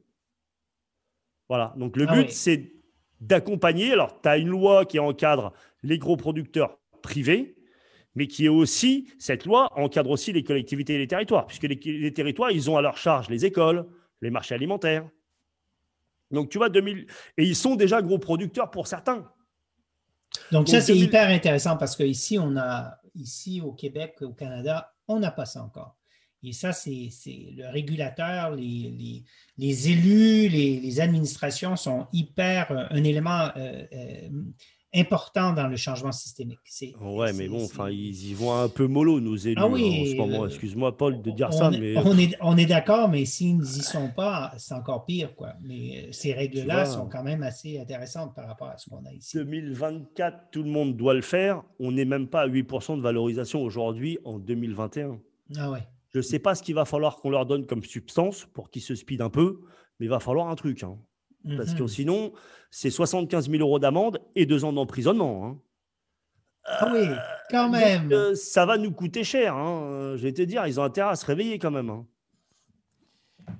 Voilà. Donc le ah but, c'est d'accompagner. Alors, tu as une loi qui encadre les gros producteurs privés, mais qui est aussi, cette loi encadre aussi les collectivités et les territoires, puisque les, territoires, ils ont à leur charge les écoles, les marchés alimentaires. Donc, tu vois, 2000, et ils sont déjà gros producteurs pour certains. Donc, ça, c'est hyper intéressant parce qu'ici, on a, ici au Québec, au Canada, on n'a pas ça encore. Et ça, c'est le régulateur, les, les, élus, les, administrations sont hyper euh, un élément euh, euh, important dans le changement systémique. Ouais, mais bon, enfin, ils y vont un peu mollo, nos élus, ah oui, en ce moment. Excuse-moi, Paul, de dire ça, mais... On est, on est d'accord, mais s'ils n'y sont pas, c'est encore pire, quoi. Mais euh, ces règles-là sont quand même assez intéressantes par rapport à ce qu'on a ici. 2024, tout le monde doit le faire. On n'est même pas à 8% de valorisation aujourd'hui en 2021. Ah ouais. Je ne sais pas ce qu'il va falloir qu'on leur donne comme substance pour qu'ils se speedent un peu, mais il va falloir un truc. Hein. Parce que mhm. sinon, c'est 75 000 euros d'amende et deux ans d'emprisonnement. Hein. Ah oui, quand même. Euh, ça va nous coûter cher. Hein. Je vais te dire, ils ont intérêt à se réveiller quand même. Hein.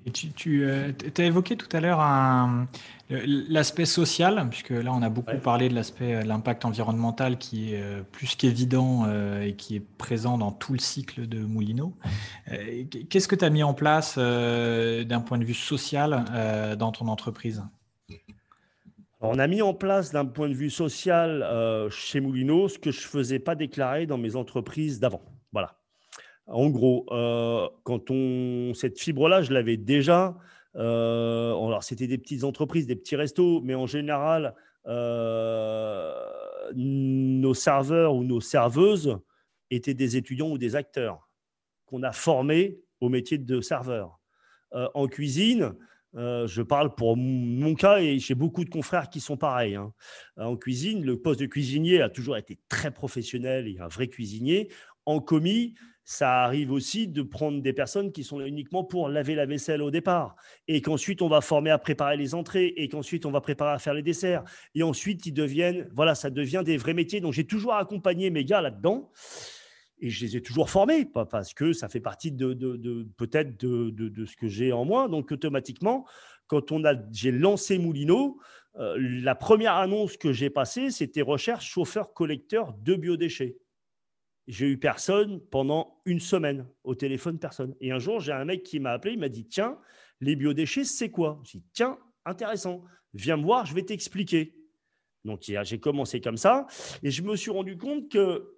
Et tu, tu euh, as évoqué tout à l'heure l'aspect social, puisque là on a beaucoup parlé de l'aspect, euh, l'impact environnemental qui est euh, plus qu'évident et qui est présent dans tout le cycle de Moulineau. Qu'est-ce que tu as mis en place d'un point de vue social dans ton entreprise? On a mis en place d'un point de vue social chez Moulineau ce que je ne faisais pas déclarer dans mes entreprises d'avant. Voilà. En gros, euh, cette fibre-là, je l'avais déjà. Euh, alors, c'était des petites entreprises, des petits restos, mais en général, euh, nos serveurs ou nos serveuses étaient des étudiants ou des acteurs qu'on a formés au métier de serveur. en cuisine, je parle pour mon cas et j'ai beaucoup de confrères qui sont pareils. Hein. En cuisine, le poste de cuisinier a toujours été très professionnel et un vrai cuisinier. En commis, ça arrive aussi de prendre des personnes qui sont là uniquement pour laver la vaisselle au départ, et qu'ensuite on va former à préparer les entrées, et qu'ensuite on va préparer à faire les desserts, et ensuite ils deviennent, voilà, ça devient des vrais métiers. Donc j'ai toujours accompagné mes gars là-dedans, et je les ai toujours formés, parce que ça fait partie de, peut-être de, ce que j'ai en moi. Donc automatiquement, quand on a, j'ai lancé Moulino, euh, la première annonce que j'ai passée, c'était recherche chauffeur collecteur de biodéchets. J'ai eu personne pendant une semaine au téléphone, personne. Et un jour, j'ai un mec qui m'a appelé, il m'a dit Tiens, les biodéchets, c'est quoi? J'ai dit Tiens, intéressant, viens me voir, je vais t'expliquer. Donc, j'ai commencé comme ça et je me suis rendu compte que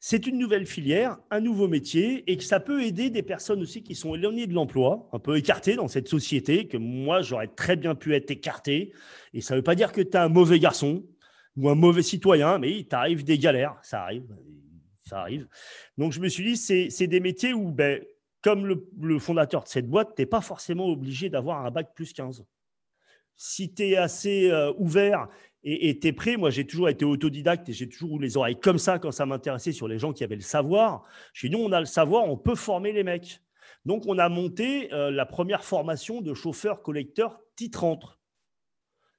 c'est une nouvelle filière, un nouveau métier et que ça peut aider des personnes aussi qui sont éloignées de l'emploi, un peu écartées dans cette société, que moi, j'aurais très bien pu être écarté. Et ça ne veut pas dire que tu es un mauvais garçon ou un mauvais citoyen, mais il t'arrive des galères, ça arrive, ça arrive. Donc je me suis dit, c'est des métiers où, ben, comme le, fondateur de cette boîte, tu n'es pas forcément obligé d'avoir un bac plus 15. Si tu es assez euh, ouvert et tu es prêt, moi j'ai toujours été autodidacte et j'ai toujours eu les oreilles comme ça quand ça m'intéressait sur les gens qui avaient le savoir. Chez nous, on a le savoir, on peut former les mecs. Donc on a monté euh, la première formation de chauffeur-collecteur titre-entre.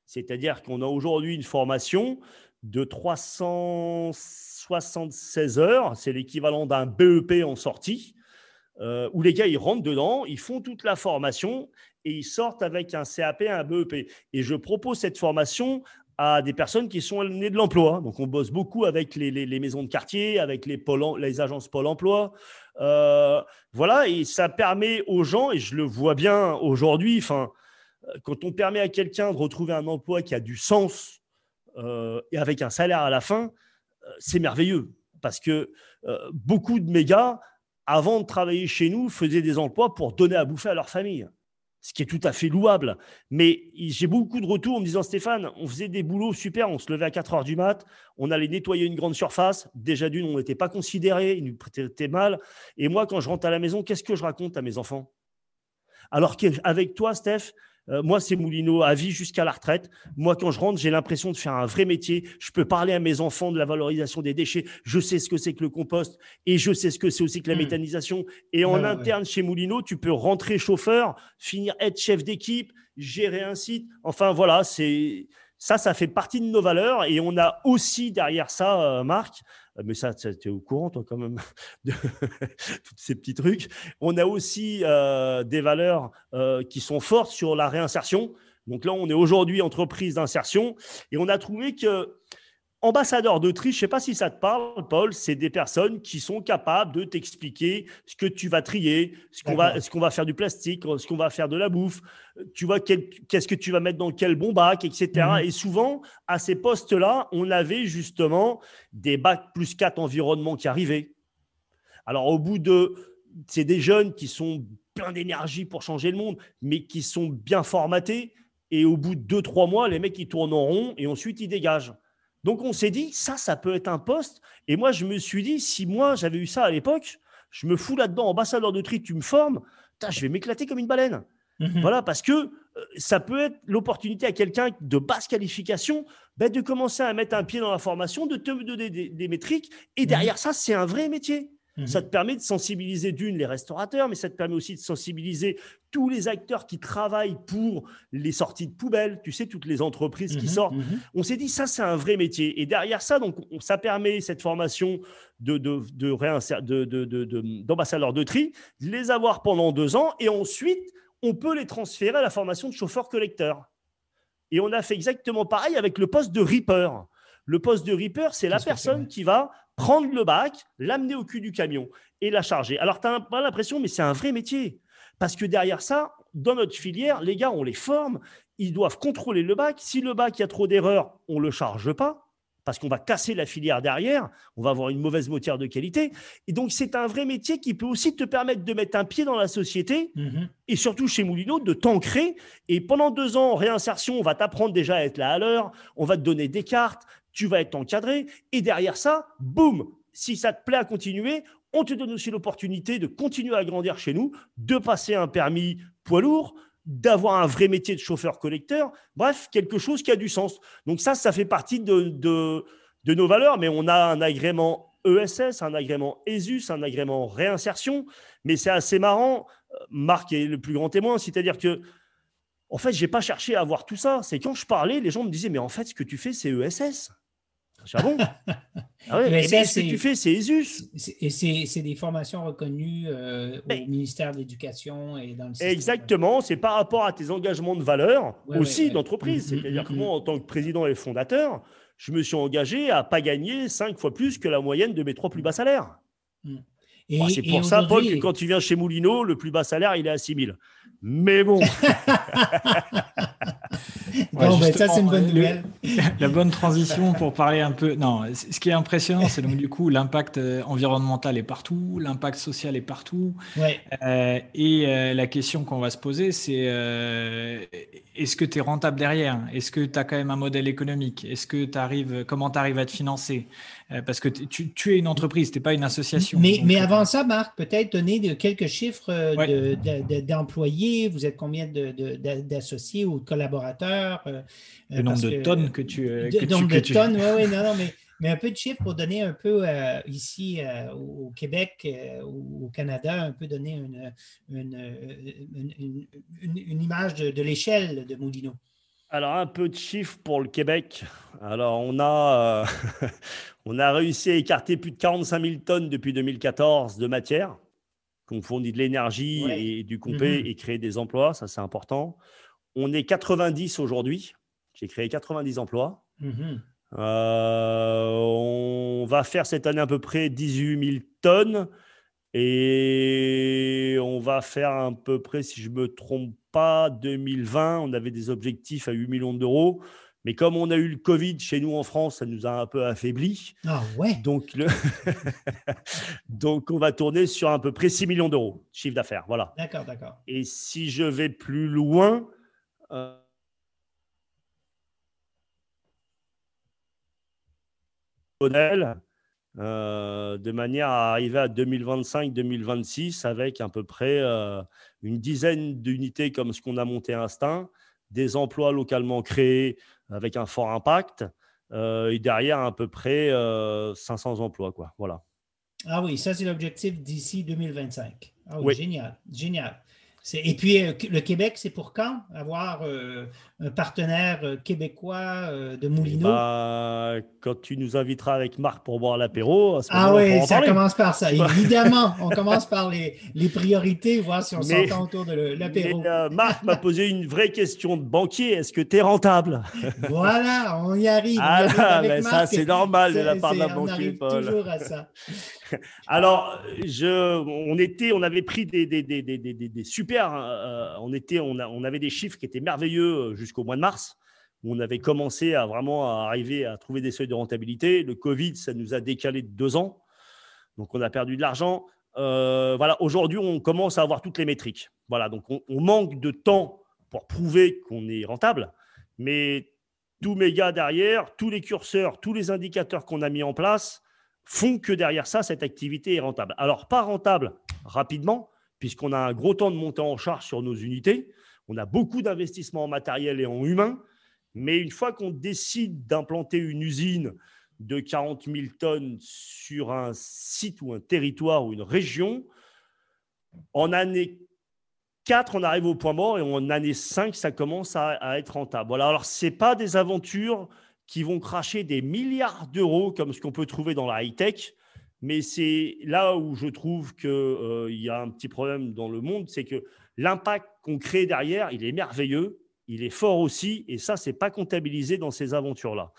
C'est-à-dire qu'on a aujourd'hui une formation de 376 heures, c'est l'équivalent d'un BEP en sortie, euh, où les gars, ils rentrent dedans, ils font toute la formation et ils sortent avec un CAP, un BEP. Et je propose cette formation à des personnes qui sont nées de l'emploi. Donc, on bosse beaucoup avec les, maisons de quartier, avec les, les agences Pôle emploi. Euh, voilà, et ça permet aux gens, et je le vois bien aujourd'hui, enfin, quand on permet à quelqu'un de retrouver un emploi qui a du sens euh, et avec un salaire à la fin, euh, c'est merveilleux. Parce que euh, beaucoup de mes gars, avant de travailler chez nous, faisaient des emplois pour donner à bouffer à leur famille. ce qui est tout à fait louable. Mais j'ai beaucoup de retours en me disant Stéphane, on faisait des boulots super, on se levait à 4 heures du mat, on allait nettoyer une grande surface. Déjà d'une, on n'était pas considéré, ils nous traitaient mal. Et moi, quand je rentre à la maison, qu'est-ce que je raconte à mes enfants? Alors qu'avec toi, Steph, euh, moi, c'est Moulineau à vie jusqu'à la retraite. Moi, quand je rentre, j'ai l'impression de faire un vrai métier. Je peux parler à mes enfants de la valorisation des déchets. Je sais ce que c'est que le compost et je sais ce que c'est aussi que la hmm. méthanisation. Et en interne chez Moulineau, tu peux rentrer chauffeur, finir être chef d'équipe, gérer un site. Enfin, voilà, c'est ça, ça fait partie de nos valeurs. Et on a aussi derrière ça, euh, Marc, mais ça, tu es au courant, toi, quand même, de tous ces petits trucs. On a aussi euh, des valeurs qui sont fortes sur la réinsertion. Donc là, on est aujourd'hui entreprise d'insertion et on a trouvé que Ambassadeur d'Autriche, je ne sais pas si ça te parle, Paul, c'est des personnes qui sont capables de t'expliquer ce que tu vas trier, ce qu'on va, ce qu'on va faire du plastique, ce qu'on va faire de la bouffe, tu vois, qu'est-ce que tu vas mettre dans quel bon bac, etc. Mhm. Et souvent, à ces postes-là, on avait justement des bacs plus 4 environnement qui arrivaient. Alors, au bout de. C'est des jeunes qui sont pleins d'énergie pour changer le monde, mais qui sont bien formatés. Et au bout de 2-3 mois, les mecs, ils tournent en rond et ensuite, ils dégagent. Donc on s'est dit, ça, ça peut être un poste. Et moi, je me suis dit, si moi, j'avais eu ça à l'époque, je me fous là-dedans, ambassadeur de tri, tu me formes, je vais m'éclater comme une baleine. Mhm. Voilà, parce que euh, ça peut être l'opportunité à quelqu'un de basse qualification ben, de commencer à mettre un pied dans la formation, de te donner des, métriques. Et mhm. derrière ça, c'est un vrai métier. Ça mhm. te permet de sensibiliser d'une les restaurateurs, mais ça te permet aussi de sensibiliser tous les acteurs qui travaillent pour les sorties de poubelles, tu sais, toutes les entreprises qui mhm, sortent. Mhm. On s'est dit, ça, c'est un vrai métier. Et derrière ça, donc, ça permet cette formation de, de, de, d'ambassadeurs de, tri, de les avoir pendant deux ans, et ensuite, on peut les transférer à la formation de chauffeur-collecteur. Et on a fait exactement pareil avec le poste de Reaper. Le poste de Reaper, c'est la personne qui va prendre le bac, l'amener au cul du camion et la charger. Alors, tu n'as pas l'impression, mais c'est un vrai métier. Parce que derrière ça, dans notre filière, les gars, on les forme, ils doivent contrôler le bac. Si le bac, il y a trop d'erreurs, on ne le charge pas parce qu'on va casser la filière derrière, on va avoir une mauvaise motière de qualité. Et donc, c'est un vrai métier qui peut aussi te permettre de mettre un pied dans la société mhm. et surtout chez Moulineau, de t'ancrer. Et pendant deux ans, en réinsertion, on va t'apprendre déjà à être là à l'heure, on va te donner des cartes, tu vas être encadré. Et derrière ça, boum, si ça te plaît à continuer, on te donne aussi l'opportunité de continuer à grandir chez nous, de passer un permis poids lourd, d'avoir un vrai métier de chauffeur-collecteur. Bref, quelque chose qui a du sens. Donc ça, ça fait partie de, nos valeurs, mais on a un agrément ESS, un agrément ESUS, un agrément réinsertion. Mais c'est assez marrant. Marc est le plus grand témoin, c'est-à-dire que en fait, je n'ai pas cherché à avoir tout ça. C'est quand je parlais, les gens me disaient, mais en fait, ce que tu fais, c'est ESS. Ah bon? Ah Ce que tu fais, c'est ESUS. Et c'est des formations reconnues euh, au ministère de l'Éducation et dans le système. Exactement, c'est par rapport à tes engagements de valeur aussi d'entreprise. Mm-hmm, C'est-à-dire que mm-hmm. moi, en tant que président et fondateur, je me suis engagé à pas gagner cinq fois plus que la moyenne de mes trois plus bas salaires. Bah, c'est pour ça, Paul, que quand tu viens chez Moulineau, le plus bas salaire, il est à 6 000. Mais bon. bon, ben, ça, c'est une bonne nouvelle. la bonne transition pour parler un peu. Non, ce qui est impressionnant, c'est donc du coup l'impact euh, environnemental est partout, l'impact social est partout. Euh, et euh, la question qu'on va se poser, c'est est-ce que tu es rentable derrière? Est-ce que tu as quand même un modèle économique? Est-ce que tu arrives, comment tu arrives à te financer? euh, parce que tu, es une entreprise, tu n'es pas une association. Mais, mais, euh, avant ça, Marc, peut-être donner quelques chiffres euh, d'employés. Vous êtes combien d'associés ou de collaborateurs? Le nombre de tonnes que tu. Le nombre de tonnes, oui, oui, non, non, mais, mais un peu de chiffres pour donner un peu ici au Québec ou au Canada, un peu donner une, une, une, image de, de l'échelle de Moudino. Alors, un peu de chiffres pour le Québec. Alors, on a, euh, on a réussi à écarter plus de 45 000 tonnes depuis 2014 de matière, qu'on fournit de l'énergie et du compé mhm. et créer des emplois, ça c'est important. On est 90 aujourd'hui. J'ai créé 90 emplois. Mhm. Euh, on va faire cette année à peu près 18 000 tonnes. Et on va faire à peu près, si je me trompe pas, 2020, on avait des objectifs à 8 millions d'euros. Mais comme on a eu le Covid chez nous en France, ça nous a un peu affaibli. Ah ouais. Donc, le... Donc on va tourner sur à peu près 6 millions d'euros de chiffre d'affaires. Voilà. D'accord, d'accord. Et si je vais plus loin, euh, euh, de manière à arriver à 2025-2026 avec à peu près euh, une dizaine d'unités comme ce qu'on a monté à Instinct, des emplois localement créés avec un fort impact euh, et derrière à peu près 500 emplois. Quoi. Voilà. Ah oui, ça c'est l'objectif d'ici 2025. Ah oui, génial, génial. Et puis, euh, le Québec, c'est pour quand avoir euh, un partenaire euh, québécois de Moulineau? Bah, quand tu nous inviteras avec Marc pour boire l'apéro. Ah oui, ça commence par ça. Évidemment, on commence par les, priorités, voir si on s'entend autour de l'apéro. Marc m'a posé une vraie question de banquier. Est-ce que tu es rentable? voilà, on y arrive. Ah, mais ça, c'est normal de la part d'un banquier, on arrive toujours à ça. Alors, on, avait pris des, des, super. Euh, on, était, on, avait des chiffres qui étaient merveilleux euh, jusqu'au mois de mars, où on avait commencé à vraiment arriver à trouver des seuils de rentabilité. Le Covid, ça nous a décalé de deux ans. Donc, on a perdu de l'argent. Euh, voilà, aujourd'hui, on commence à avoir toutes les métriques. Voilà, donc on, on manque de temps pour prouver qu'on est rentable, mais tous mes gars derrière, tous les curseurs, tous les indicateurs qu'on a mis en place, font que derrière ça, cette activité est rentable. Alors, pas rentable rapidement, puisqu'on a un gros temps de montée en charge sur nos unités, on a beaucoup d'investissements en matériel et en humain, mais une fois qu'on décide d'implanter une usine de 40 000 tonnes sur un site ou un territoire ou une région, en année 4, on arrive au point mort et en année 5, ça commence à, être rentable. Voilà, alors ce n'est pas des aventures qui vont cracher des milliards d'euros comme ce qu'on peut trouver dans la high-tech. Mais c'est là où je trouve qu'il euh, y a un petit problème dans le monde, c'est que l'impact qu'on crée derrière, il est merveilleux, il est fort aussi, et ça, c'est pas comptabilisé dans ces aventures-là.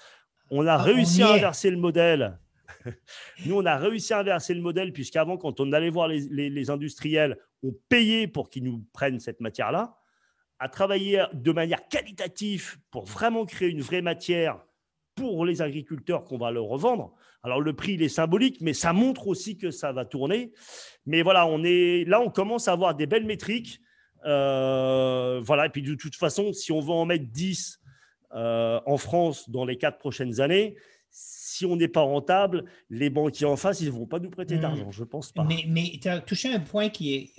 On a ah, réussi à inverser le modèle. Nous, on a réussi à inverser le modèle, puisqu'avant, quand on allait voir les, les industriels, on payait pour qu'ils nous prennent cette matière-là, à travailler de manière qualitative pour vraiment créer une vraie matière pour les agriculteurs qu'on va leur revendre. Alors le prix il est symbolique, mais ça montre aussi que ça va tourner. Mais voilà, on est là, on commence à avoir des belles métriques. Euh, voilà, et puis de toute façon, si on veut en mettre 10 euh, en France dans les quatre prochaines années, si on n'est pas rentable, les banquiers en face, ils ne vont pas nous prêter hmm. d'argent, je pense pas. Mais, mais tu as touché un point qui est,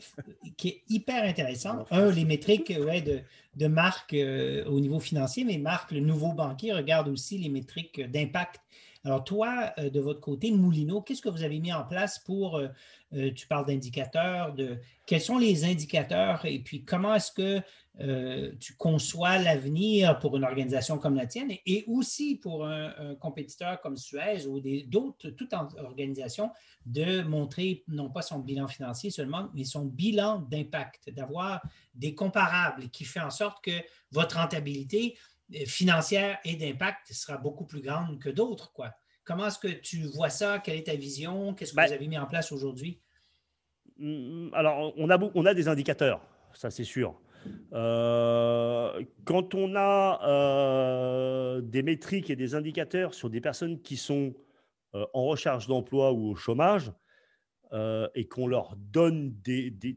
qui est hyper intéressant. Un, les métriques ouais, de, de marque euh, au niveau financier, mais Marc, le nouveau banquier, regarde aussi les métriques d'impact. Alors, toi, euh, de votre côté, Moulino, qu'est-ce que vous avez mis en place pour, euh, tu parles d'indicateurs, de quels sont les indicateurs et puis comment est-ce que euh, tu conçois l'avenir pour une organisation comme la tienne et, aussi pour un, compétiteur comme Suez ou d'autres, toute organisation, de montrer non pas son bilan financier seulement, mais son bilan d'impact, d'avoir des comparables qui fait en sorte que votre rentabilité euh, financière et d'impact sera beaucoup plus grande que d'autres. Quoi. Comment est-ce que tu vois ça? Quelle est ta vision? Qu'est-ce que ben vous avez mis en place aujourd'hui? Mm, alors, on a, on a des indicateurs, ça c'est sûr. Euh, quand on a euh, des métriques et des indicateurs sur des personnes qui sont euh, en recherche d'emploi ou au chômage et qu'on leur donne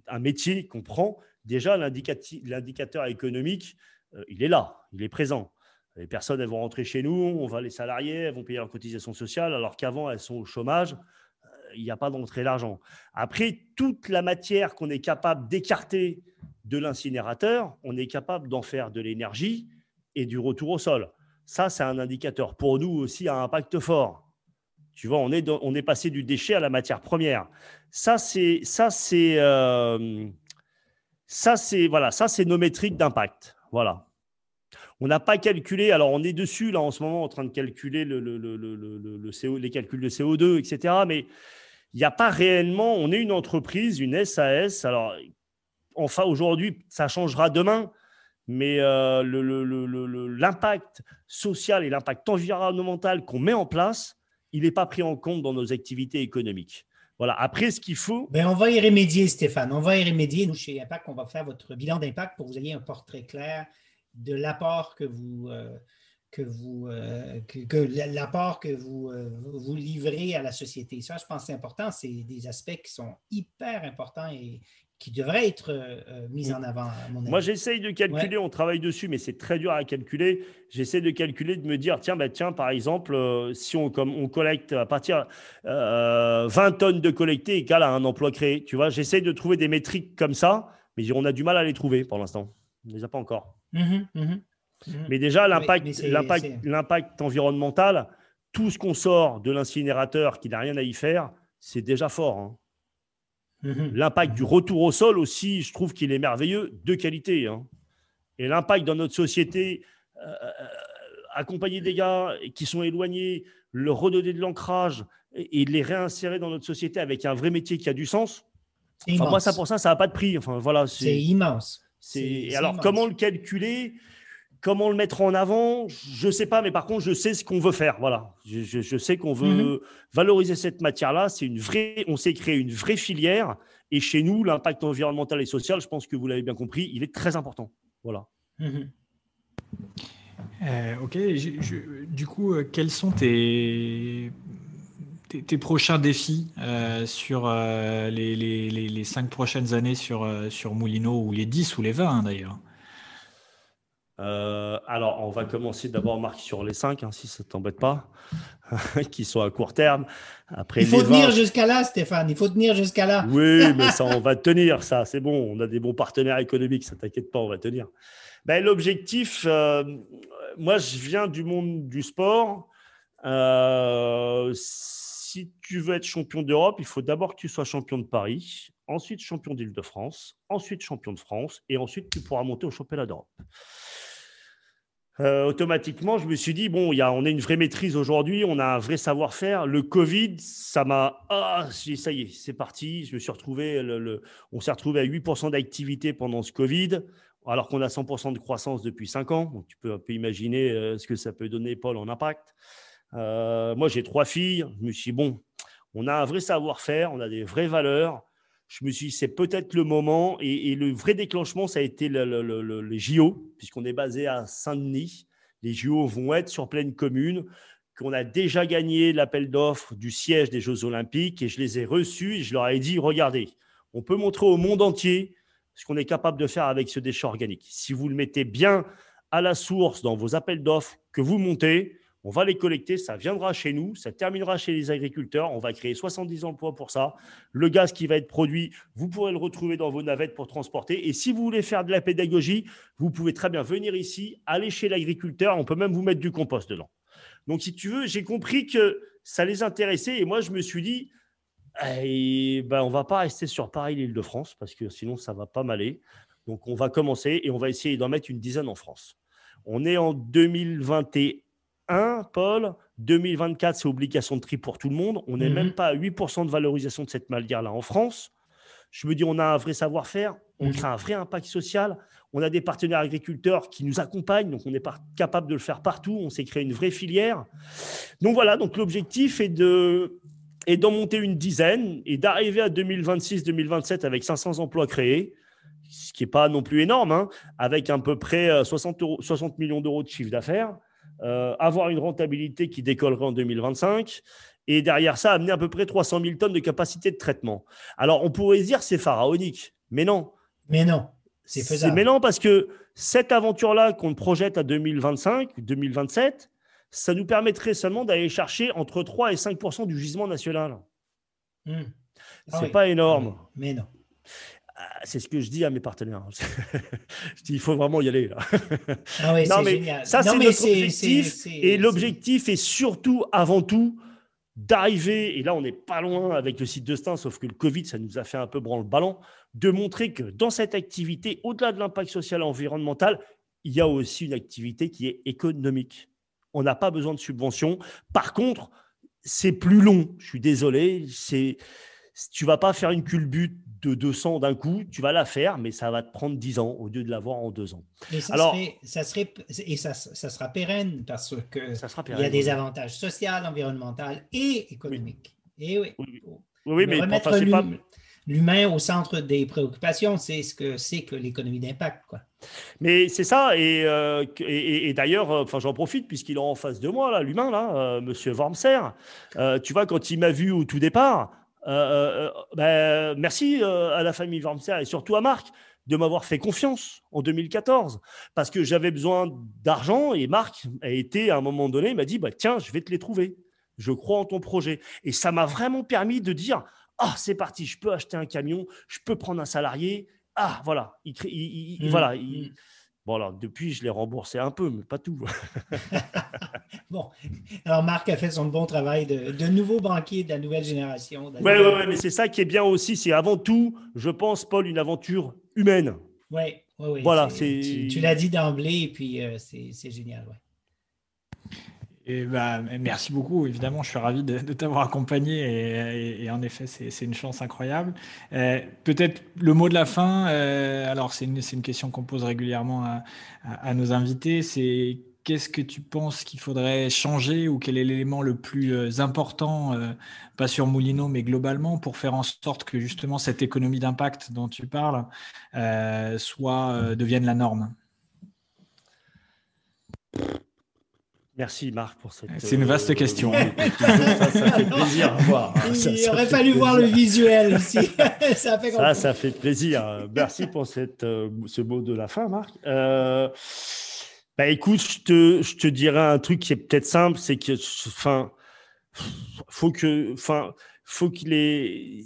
un métier qu'on prend, déjà l'indicateur économique, il est là, il est présent. Les personnes, elles vont rentrer chez nous, on va les salariés, elles vont payer leur cotisation sociale, alors qu'avant, elles sont au chômage il n'y a pas d'entrée d'argent. Après, toute la matière qu'on est capable d'écarter de l'incinérateur, on est capable d'en faire de l'énergie et du retour au sol. Ça, c'est un indicateur pour nous aussi à impact fort. Tu vois, on est, on est passé du déchet à la matière première. Ça, c'est ça, euh, ça, voilà, ça, c'est nos métriques d'impact. Voilà. On n'a pas calculé. Alors, on est dessus là en ce moment en train de calculer les calculs de CO2, etc. Mais il n'y a pas réellement. On est une entreprise, une SAS. Alors, enfin, aujourd'hui, ça changera demain, mais euh, l'impact social et l'impact environnemental qu'on met en place, il n'est pas pris en compte dans nos activités économiques. Voilà. Après, ce qu'il faut. Ben, on va y remédier, Stéphane. On va y remédier. Nous, chez Impact, on va faire votre bilan d'impact pour que vous ayez un portrait clair de l'apport que vous, euh, que vous que, l'apport que vous, vous livrez à la société. Ça, je pense que c'est important. C'est des aspects qui sont hyper importants et qui devrait être euh, euh, mise en avant. Moi, j'essaye de calculer, on travaille dessus, mais c'est très dur à calculer. J'essaie de calculer, de me dire, tiens, bah, tiens par exemple, euh, si on, comme on collecte à partir euh, 20 tonnes de collecté égale à un emploi créé, tu vois, j'essaie de trouver des métriques comme ça, mais on a du mal à les trouver pour l'instant. On ne les a pas encore. Mmh mmh mmh mais déjà, l'impact environnemental, tout ce qu'on sort de l'incinérateur qui n'a rien à y faire, c'est déjà fort. Hein. Mhm. L'impact du retour au sol aussi, je trouve qu'il est merveilleux, de qualité. Hein. Et l'impact dans notre société, euh, euh, accompagner des gars qui sont éloignés, leur redonner de l'ancrage et, les réinsérer dans notre société avec un vrai métier qui a du sens. Enfin, moi, ça pour ça, ça n'a pas de prix. Enfin, voilà, c'est immense. Et alors, comment le calculer? Comment le mettre en avant Je ne sais pas, mais par contre, je sais ce qu'on veut faire. Voilà, je, sais qu'on veut mhm. valoriser cette matière-là. C'est une vraie, on s'est créé une vraie filière. Et chez nous, l'impact environnemental et social, je pense que vous l'avez bien compris, il est très important. Voilà. Mhm. Euh, ok. du coup, euh, quels sont tes, tes, prochains défis euh, sur les, les, les, cinq prochaines années sur, sur Moulineau, ou les 10 ou les 20 hein, d'ailleurs? Euh, alors, on va commencer d'abord, Marc, sur les 5, hein, si ça ne t'embête pas, qui sont à court terme. Après, Il faut tenir jusqu'à là, Stéphane, il faut tenir jusqu'à là. Oui, mais ça, on va tenir, ça, c'est bon. On a des bons partenaires économiques, ça t'inquiète pas, on va tenir. Ben, L'objectif, euh, moi, je viens du monde du sport. Euh, si tu veux être champion d'Europe, il faut d'abord que tu sois champion de Paris, ensuite champion d'Île-de-France, ensuite champion de France, et ensuite tu pourras monter au championnat d'Europe. Euh, automatiquement, je me suis dit, bon, y a, on a une vraie maîtrise aujourd'hui, on a un vrai savoir-faire. Le Covid, ça m'a. Ah, ça y est, c'est parti. Je me suis retrouvé, on s'est retrouvé à 8% d'activité pendant ce Covid, alors qu'on a 100% de croissance depuis 5 ans. Donc, tu peux un peu imaginer euh, ce que ça peut donner, Paul, en impact. Euh, moi, j'ai trois filles. Je me suis dit, bon, on a un vrai savoir-faire, on a des vraies valeurs je me suis dit, c'est peut-être le moment. Et, le vrai déclenchement, ça a été les JO, puisqu'on est basé à Saint-Denis. Les JO vont être sur pleine commune, qu'on a déjà gagné l'appel d'offres du siège des Jeux Olympiques. Et je les ai reçus et je leur ai dit, regardez, on peut montrer au monde entier ce qu'on est capable de faire avec ce déchet organique. Si vous le mettez bien à la source dans vos appels d'offres que vous montez, on va les collecter, ça viendra chez nous, ça terminera chez les agriculteurs, on va créer 70 emplois pour ça. Le gaz qui va être produit, vous pourrez le retrouver dans vos navettes pour transporter. Et si vous voulez faire de la pédagogie, vous pouvez très bien venir ici, aller chez l'agriculteur, on peut même vous mettre du compost dedans. Donc si tu veux, j'ai compris que ça les intéressait et moi je me suis dit, eh ben, on ne va pas rester sur Paris, l'Île-de-France, parce que sinon ça va pas m'aller. Donc on va commencer et on va essayer d'en mettre une dizaine en France. On est en 2021 1, Paul, 2024, c'est obligation de tri pour tout le monde. On n'est même mhm. pas à 8% de valorisation de cette matière-là en France. Je me dis, on a un vrai savoir-faire, on mhm. crée un vrai impact social, on a des partenaires agriculteurs qui nous accompagnent, donc on n'est pas capable de le faire partout, on s'est créé une vraie filière. Donc voilà, donc l'objectif est de est d'en monter une dizaine et d'arriver à 2026-2027 avec 500 emplois créés, ce qui n'est pas non plus énorme, hein, avec à peu près 60, 60 millions d'euros de chiffre d'affaires. Euh, avoir une rentabilité qui décollerait en 2025 et derrière ça, amener à peu près 300 000 tonnes de capacité de traitement. Alors, on pourrait se dire c'est pharaonique, mais non. Mais non, c'est faisable. Mais non, parce que cette aventure-là qu'on projette à 2025, 2027, ça nous permettrait seulement d'aller chercher entre 3 et 5% du gisement national. C'est ah pas énorme. Mais non. Ah, c'est ce que je dis à mes partenaires. je dis, il faut vraiment y aller. Là. Ah oui, non, mais génial. ça, c'est notre objectif. Et l'objectif est surtout, avant tout, d'arriver, et là, on n'est pas loin avec le site de Stein, sauf que le Covid, ça nous a fait un peu branle ballon, de montrer que dans cette activité, au-delà de l'impact social et environnemental, il y a aussi une activité qui est économique. On n'a pas besoin de subventions. Par contre, c'est plus long. Je suis désolé. C'est, tu vas pas faire une culbute de 200 d'un coup, tu vas la faire, mais ça va te prendre 10 ans au lieu de l'avoir en 2 ans. Et ça, Alors, serait, ça serait, et ça, ça, sera pérenne parce que ça sera il y a des avantages sociaux, environnementaux et économiques. Et oui. Oui, mais enfin, pas... l'humain au centre des préoccupations. C'est ce que c'est que l'économie d'impact. Quoi. Mais c'est ça, et, euh, et, d'ailleurs, euh, enfin, j'en profite puisqu'il est en face de moi, là, l'humain, là, euh, Monsieur Wormser. tu vois, quand il m'a vu au tout départ, ben, merci à la famille Wormser et surtout à Marc de m'avoir fait confiance en 2014 parce que j'avais besoin d'argent et Marc a été à un moment donné, il m'a dit bah, Tiens, je vais te les trouver. Je crois en ton projet. Et ça m'a vraiment permis de dire Ah, c'est parti, je peux acheter un camion, je peux prendre un salarié. Ah, voilà. Il, mmh, voilà mmh. Bon, alors, depuis, je l'ai remboursé un peu, mais pas tout. bon, alors Marc a fait son bon travail de, de nouveau banquier de la nouvelle génération. Oui, ouais, ouais, mais c'est ça qui est bien aussi. C'est avant tout, je pense, Paul, une aventure humaine. Oui, oui, oui. Voilà, tu, tu l'as dit d'emblée, et puis euh, c'est génial. Ouais. Et bah, merci beaucoup. Évidemment, je suis ravi de, t'avoir accompagné et, en effet, c'est une chance incroyable. Euh, peut-être le mot de la fin. Euh, alors, c'est une, une, question qu'on pose régulièrement à, nos invités. C'est qu'est-ce que tu penses qu'il faudrait changer ou quel est l'élément le plus euh, important, pas sur Moulineau, mais globalement, pour faire en sorte que justement cette économie d'impact dont tu parles soit devienne la norme? Merci Marc pour cette. C'est une vaste euh, question. ça, fait plaisir à voir. Il aurait fallu voir le visuel aussi. ça, fait ça, ça, fait plaisir. Merci pour cette, euh, ce mot de la fin, Marc. Euh, bah, écoute, je te, je te dirais un truc qui est peut-être simple, c'est que, enfin, faut que, enfin, faut qu'il ait,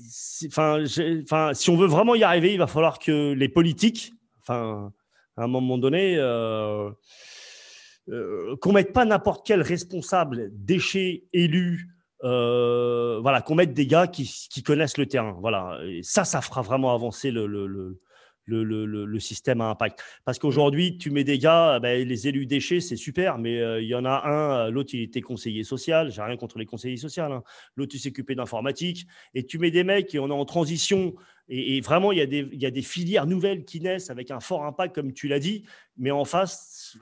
enfin, enfin, si on veut vraiment y arriver, il va falloir que les politiques, enfin, à un moment donné. Euh, euh, qu'on mette pas n'importe quel responsable déchets élu, euh, voilà, qu'on mette des gars qui, connaissent le terrain. Voilà, ça, ça fera vraiment avancer le, système à impact. Parce qu'aujourd'hui, tu mets des gars, eh ben, les élus déchets, c'est super, mais euh, il y en a un, l'autre, il était conseiller social, j'ai rien contre les conseillers sociaux, hein. l'autre, il s'occupait d'informatique, et tu mets des mecs et on est en transition, et, vraiment, il y, a des, il y, a des, filières nouvelles qui naissent avec un fort impact, comme tu l'as dit, mais en face,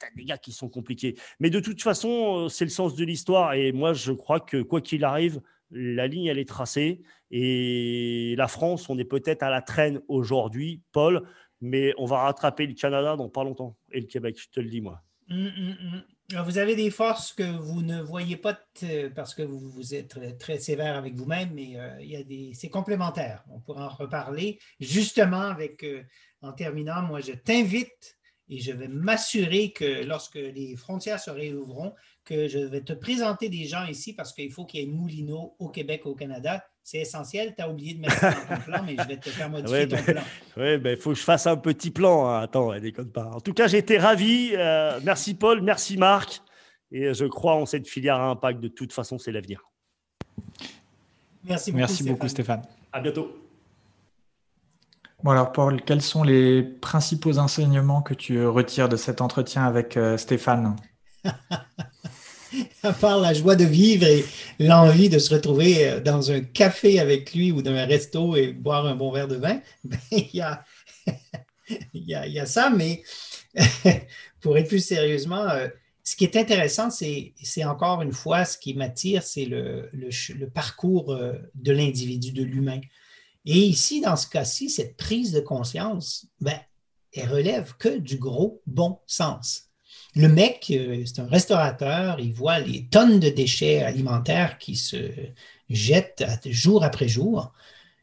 tu as des gars qui sont compliqués. Mais de toute façon, euh, c'est le sens de l'histoire, et moi, je crois que quoi qu'il arrive, la ligne, elle est tracée. Et la France, on est peut-être à la traîne aujourd'hui, Paul, mais on va rattraper le Canada dans pas longtemps. Et le Québec, je te le dis, moi. Hum, hum, hum. Vous avez des forces que vous ne voyez pas parce que vous, êtes très sévère avec vous-même, mais euh, des, c'est complémentaire. On pourra en reparler. Justement, avec, euh, en terminant, moi, je t'invite et je vais m'assurer que lorsque les frontières se réouvriront, que je vais te présenter des gens ici parce qu'il faut qu'il y ait Moulineau au Québec, au Canada. C'est essentiel. Tu as oublié de mettre ça dans ton plan, mais je vais te faire modifier ton ben, plan. Oui, ben, il faut que je fasse un petit plan. Hein. Attends, elle déconne pas. En tout cas, j'ai été ravi. Euh, merci Paul, merci Marc. Et je crois en cette filière à impact. De toute façon, c'est l'avenir. Merci beaucoup, merci Stéphane. beaucoup Stéphane. À bientôt. Bon alors Paul, quels sont les principaux enseignements que tu retires de cet entretien avec euh, Stéphane? à part la joie de vivre et l'envie de se retrouver euh, dans un café avec lui ou dans un resto et boire un bon verre de vin, ben, il, y a, ça, mais pour être plus sérieusement, euh, ce qui est intéressant, c'est encore une fois ce qui m'attire, c'est le, le, parcours euh, de l'individu, de l'humain. Et ici, dans ce cas-ci, cette prise de conscience, ben, elle relève que du gros bon sens. Le mec, euh, c'est un restaurateur, il voit les tonnes de déchets alimentaires qui se jettent jour après jour,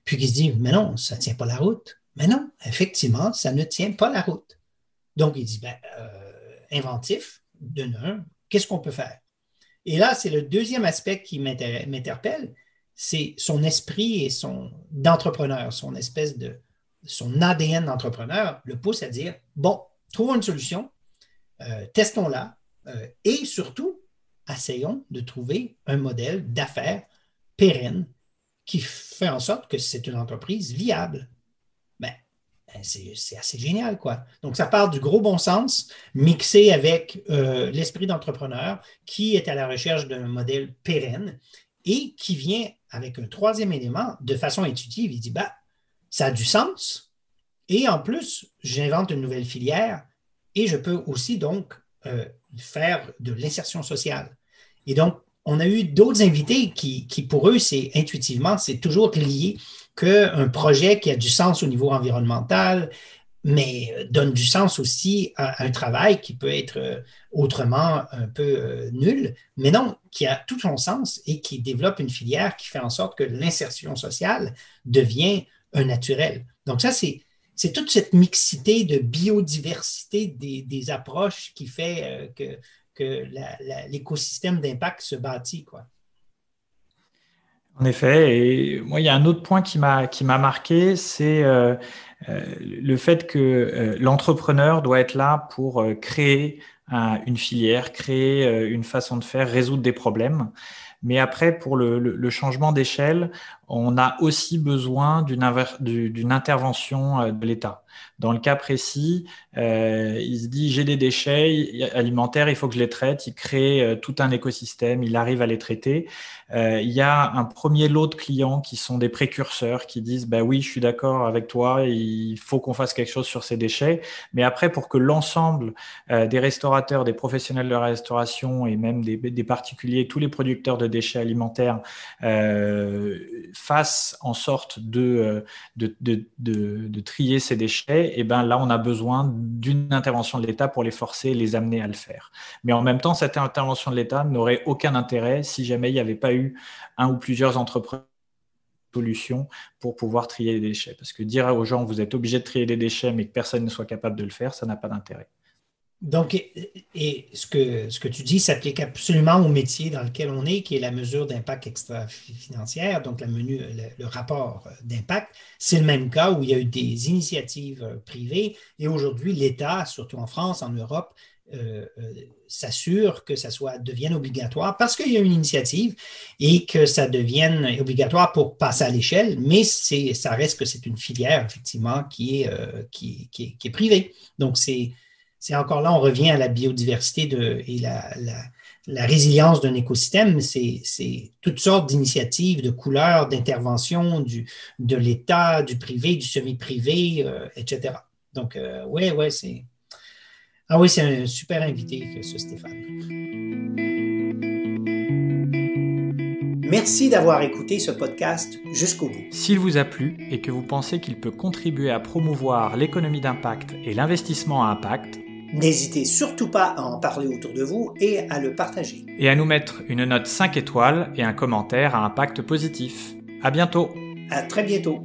puis il se dit, mais non, ça ne tient pas la route. Mais non, effectivement, ça ne tient pas la route. Donc, il dit, ben, euh, inventif, de un, qu'est-ce qu'on peut faire? Et là, c'est le deuxième aspect qui m'interpelle, c'est son esprit et son d'entrepreneur, son espèce de son ADN d'entrepreneur le pousse à dire, bon, trouvons une solution, testons-la euh, et surtout, essayons de trouver un modèle d'affaires pérenne qui fait en sorte que c'est une entreprise viable. Ben, ben c'est assez génial, quoi. Donc, ça part du gros bon sens mixé avec euh, l'esprit d'entrepreneur qui est à la recherche d'un modèle pérenne et qui vient avec un troisième élément de façon intuitive. Il dit, bah, ça a du sens. Et en plus, j'invente une nouvelle filière et je peux aussi donc euh, faire de l'insertion sociale. Et donc, on a eu d'autres invités qui, pour eux, c'est intuitivement, c'est toujours lié qu'un projet qui a du sens au niveau environnemental, mais euh, donne du sens aussi à un travail qui peut être euh, autrement un peu nul, mais non, qui a tout son sens et qui développe une filière qui fait en sorte que l'insertion sociale devient un naturel. Donc ça, c'est, c'est toute cette mixité de biodiversité des, approches qui fait que, que l'écosystème d'impact se bâtit. En effet, et moi, il y a un autre point qui m'a, marqué, c'est euh, le fait que euh, l'entrepreneur doit être là pour euh, créer une filière, créer une façon de faire, résoudre des problèmes. Mais après, pour le, changement d'échelle, on a aussi besoin d'une intervention de l'État. Dans le cas précis, euh, il se dit j'ai des déchets alimentaires, il faut que je les traite. Il crée euh, tout un écosystème, il arrive à les traiter. Euh, il y a un premier lot de clients qui sont des précurseurs qui disent bah oui, je suis d'accord avec toi, il faut qu'on fasse quelque chose sur ces déchets. Mais après, pour que l'ensemble des restaurateurs, des professionnels de restauration et même des particuliers, tous les producteurs de déchets alimentaires fassent en sorte de, de, trier ces déchets, et eh ben là, on a besoin d'une intervention de l'État pour les forcer les amener à le faire. Mais en même temps, cette intervention de l'État n'aurait aucun intérêt si jamais il n'y avait pas eu un ou plusieurs entreprises solutions pour pouvoir trier les déchets. Parce que dire aux gens, vous êtes obligé de trier des déchets, mais que personne ne soit capable de le faire, ça n'a pas d'intérêt. Donc, et, ce, que, ce que tu dis s'applique absolument au métier dans lequel on est, qui est la mesure d'impact extra-financière, donc le, rapport d'impact. C'est le même cas où il y a eu des initiatives privées et aujourd'hui, l'État, surtout en France, en Europe, euh, euh, s'assure que ça soit, devienne obligatoire parce qu'il y a une initiative et que ça devienne obligatoire pour passer à l'échelle, mais ça reste que c'est une filière, effectivement, qui est, euh, qui est privée. Donc, c'est c'est encore là, on revient à la biodiversité de, et la, résilience d'un écosystème. C'est toutes sortes d'initiatives, de couleurs, d'interventions de l'État, du privé, du semi-privé, euh, etc. Donc, oui, euh, ouais, c'est. Ah oui, c'est un super invité, ce Stéphane. Merci d'avoir écouté ce podcast jusqu'au bout. S'il vous a plu et que vous pensez qu'il peut contribuer à promouvoir l'économie d'impact et l'investissement à impact, N'hésitez surtout pas à en parler autour de vous et à le partager. Et à nous mettre une note 5 étoiles et un commentaire à impact positif. À bientôt. À très bientôt.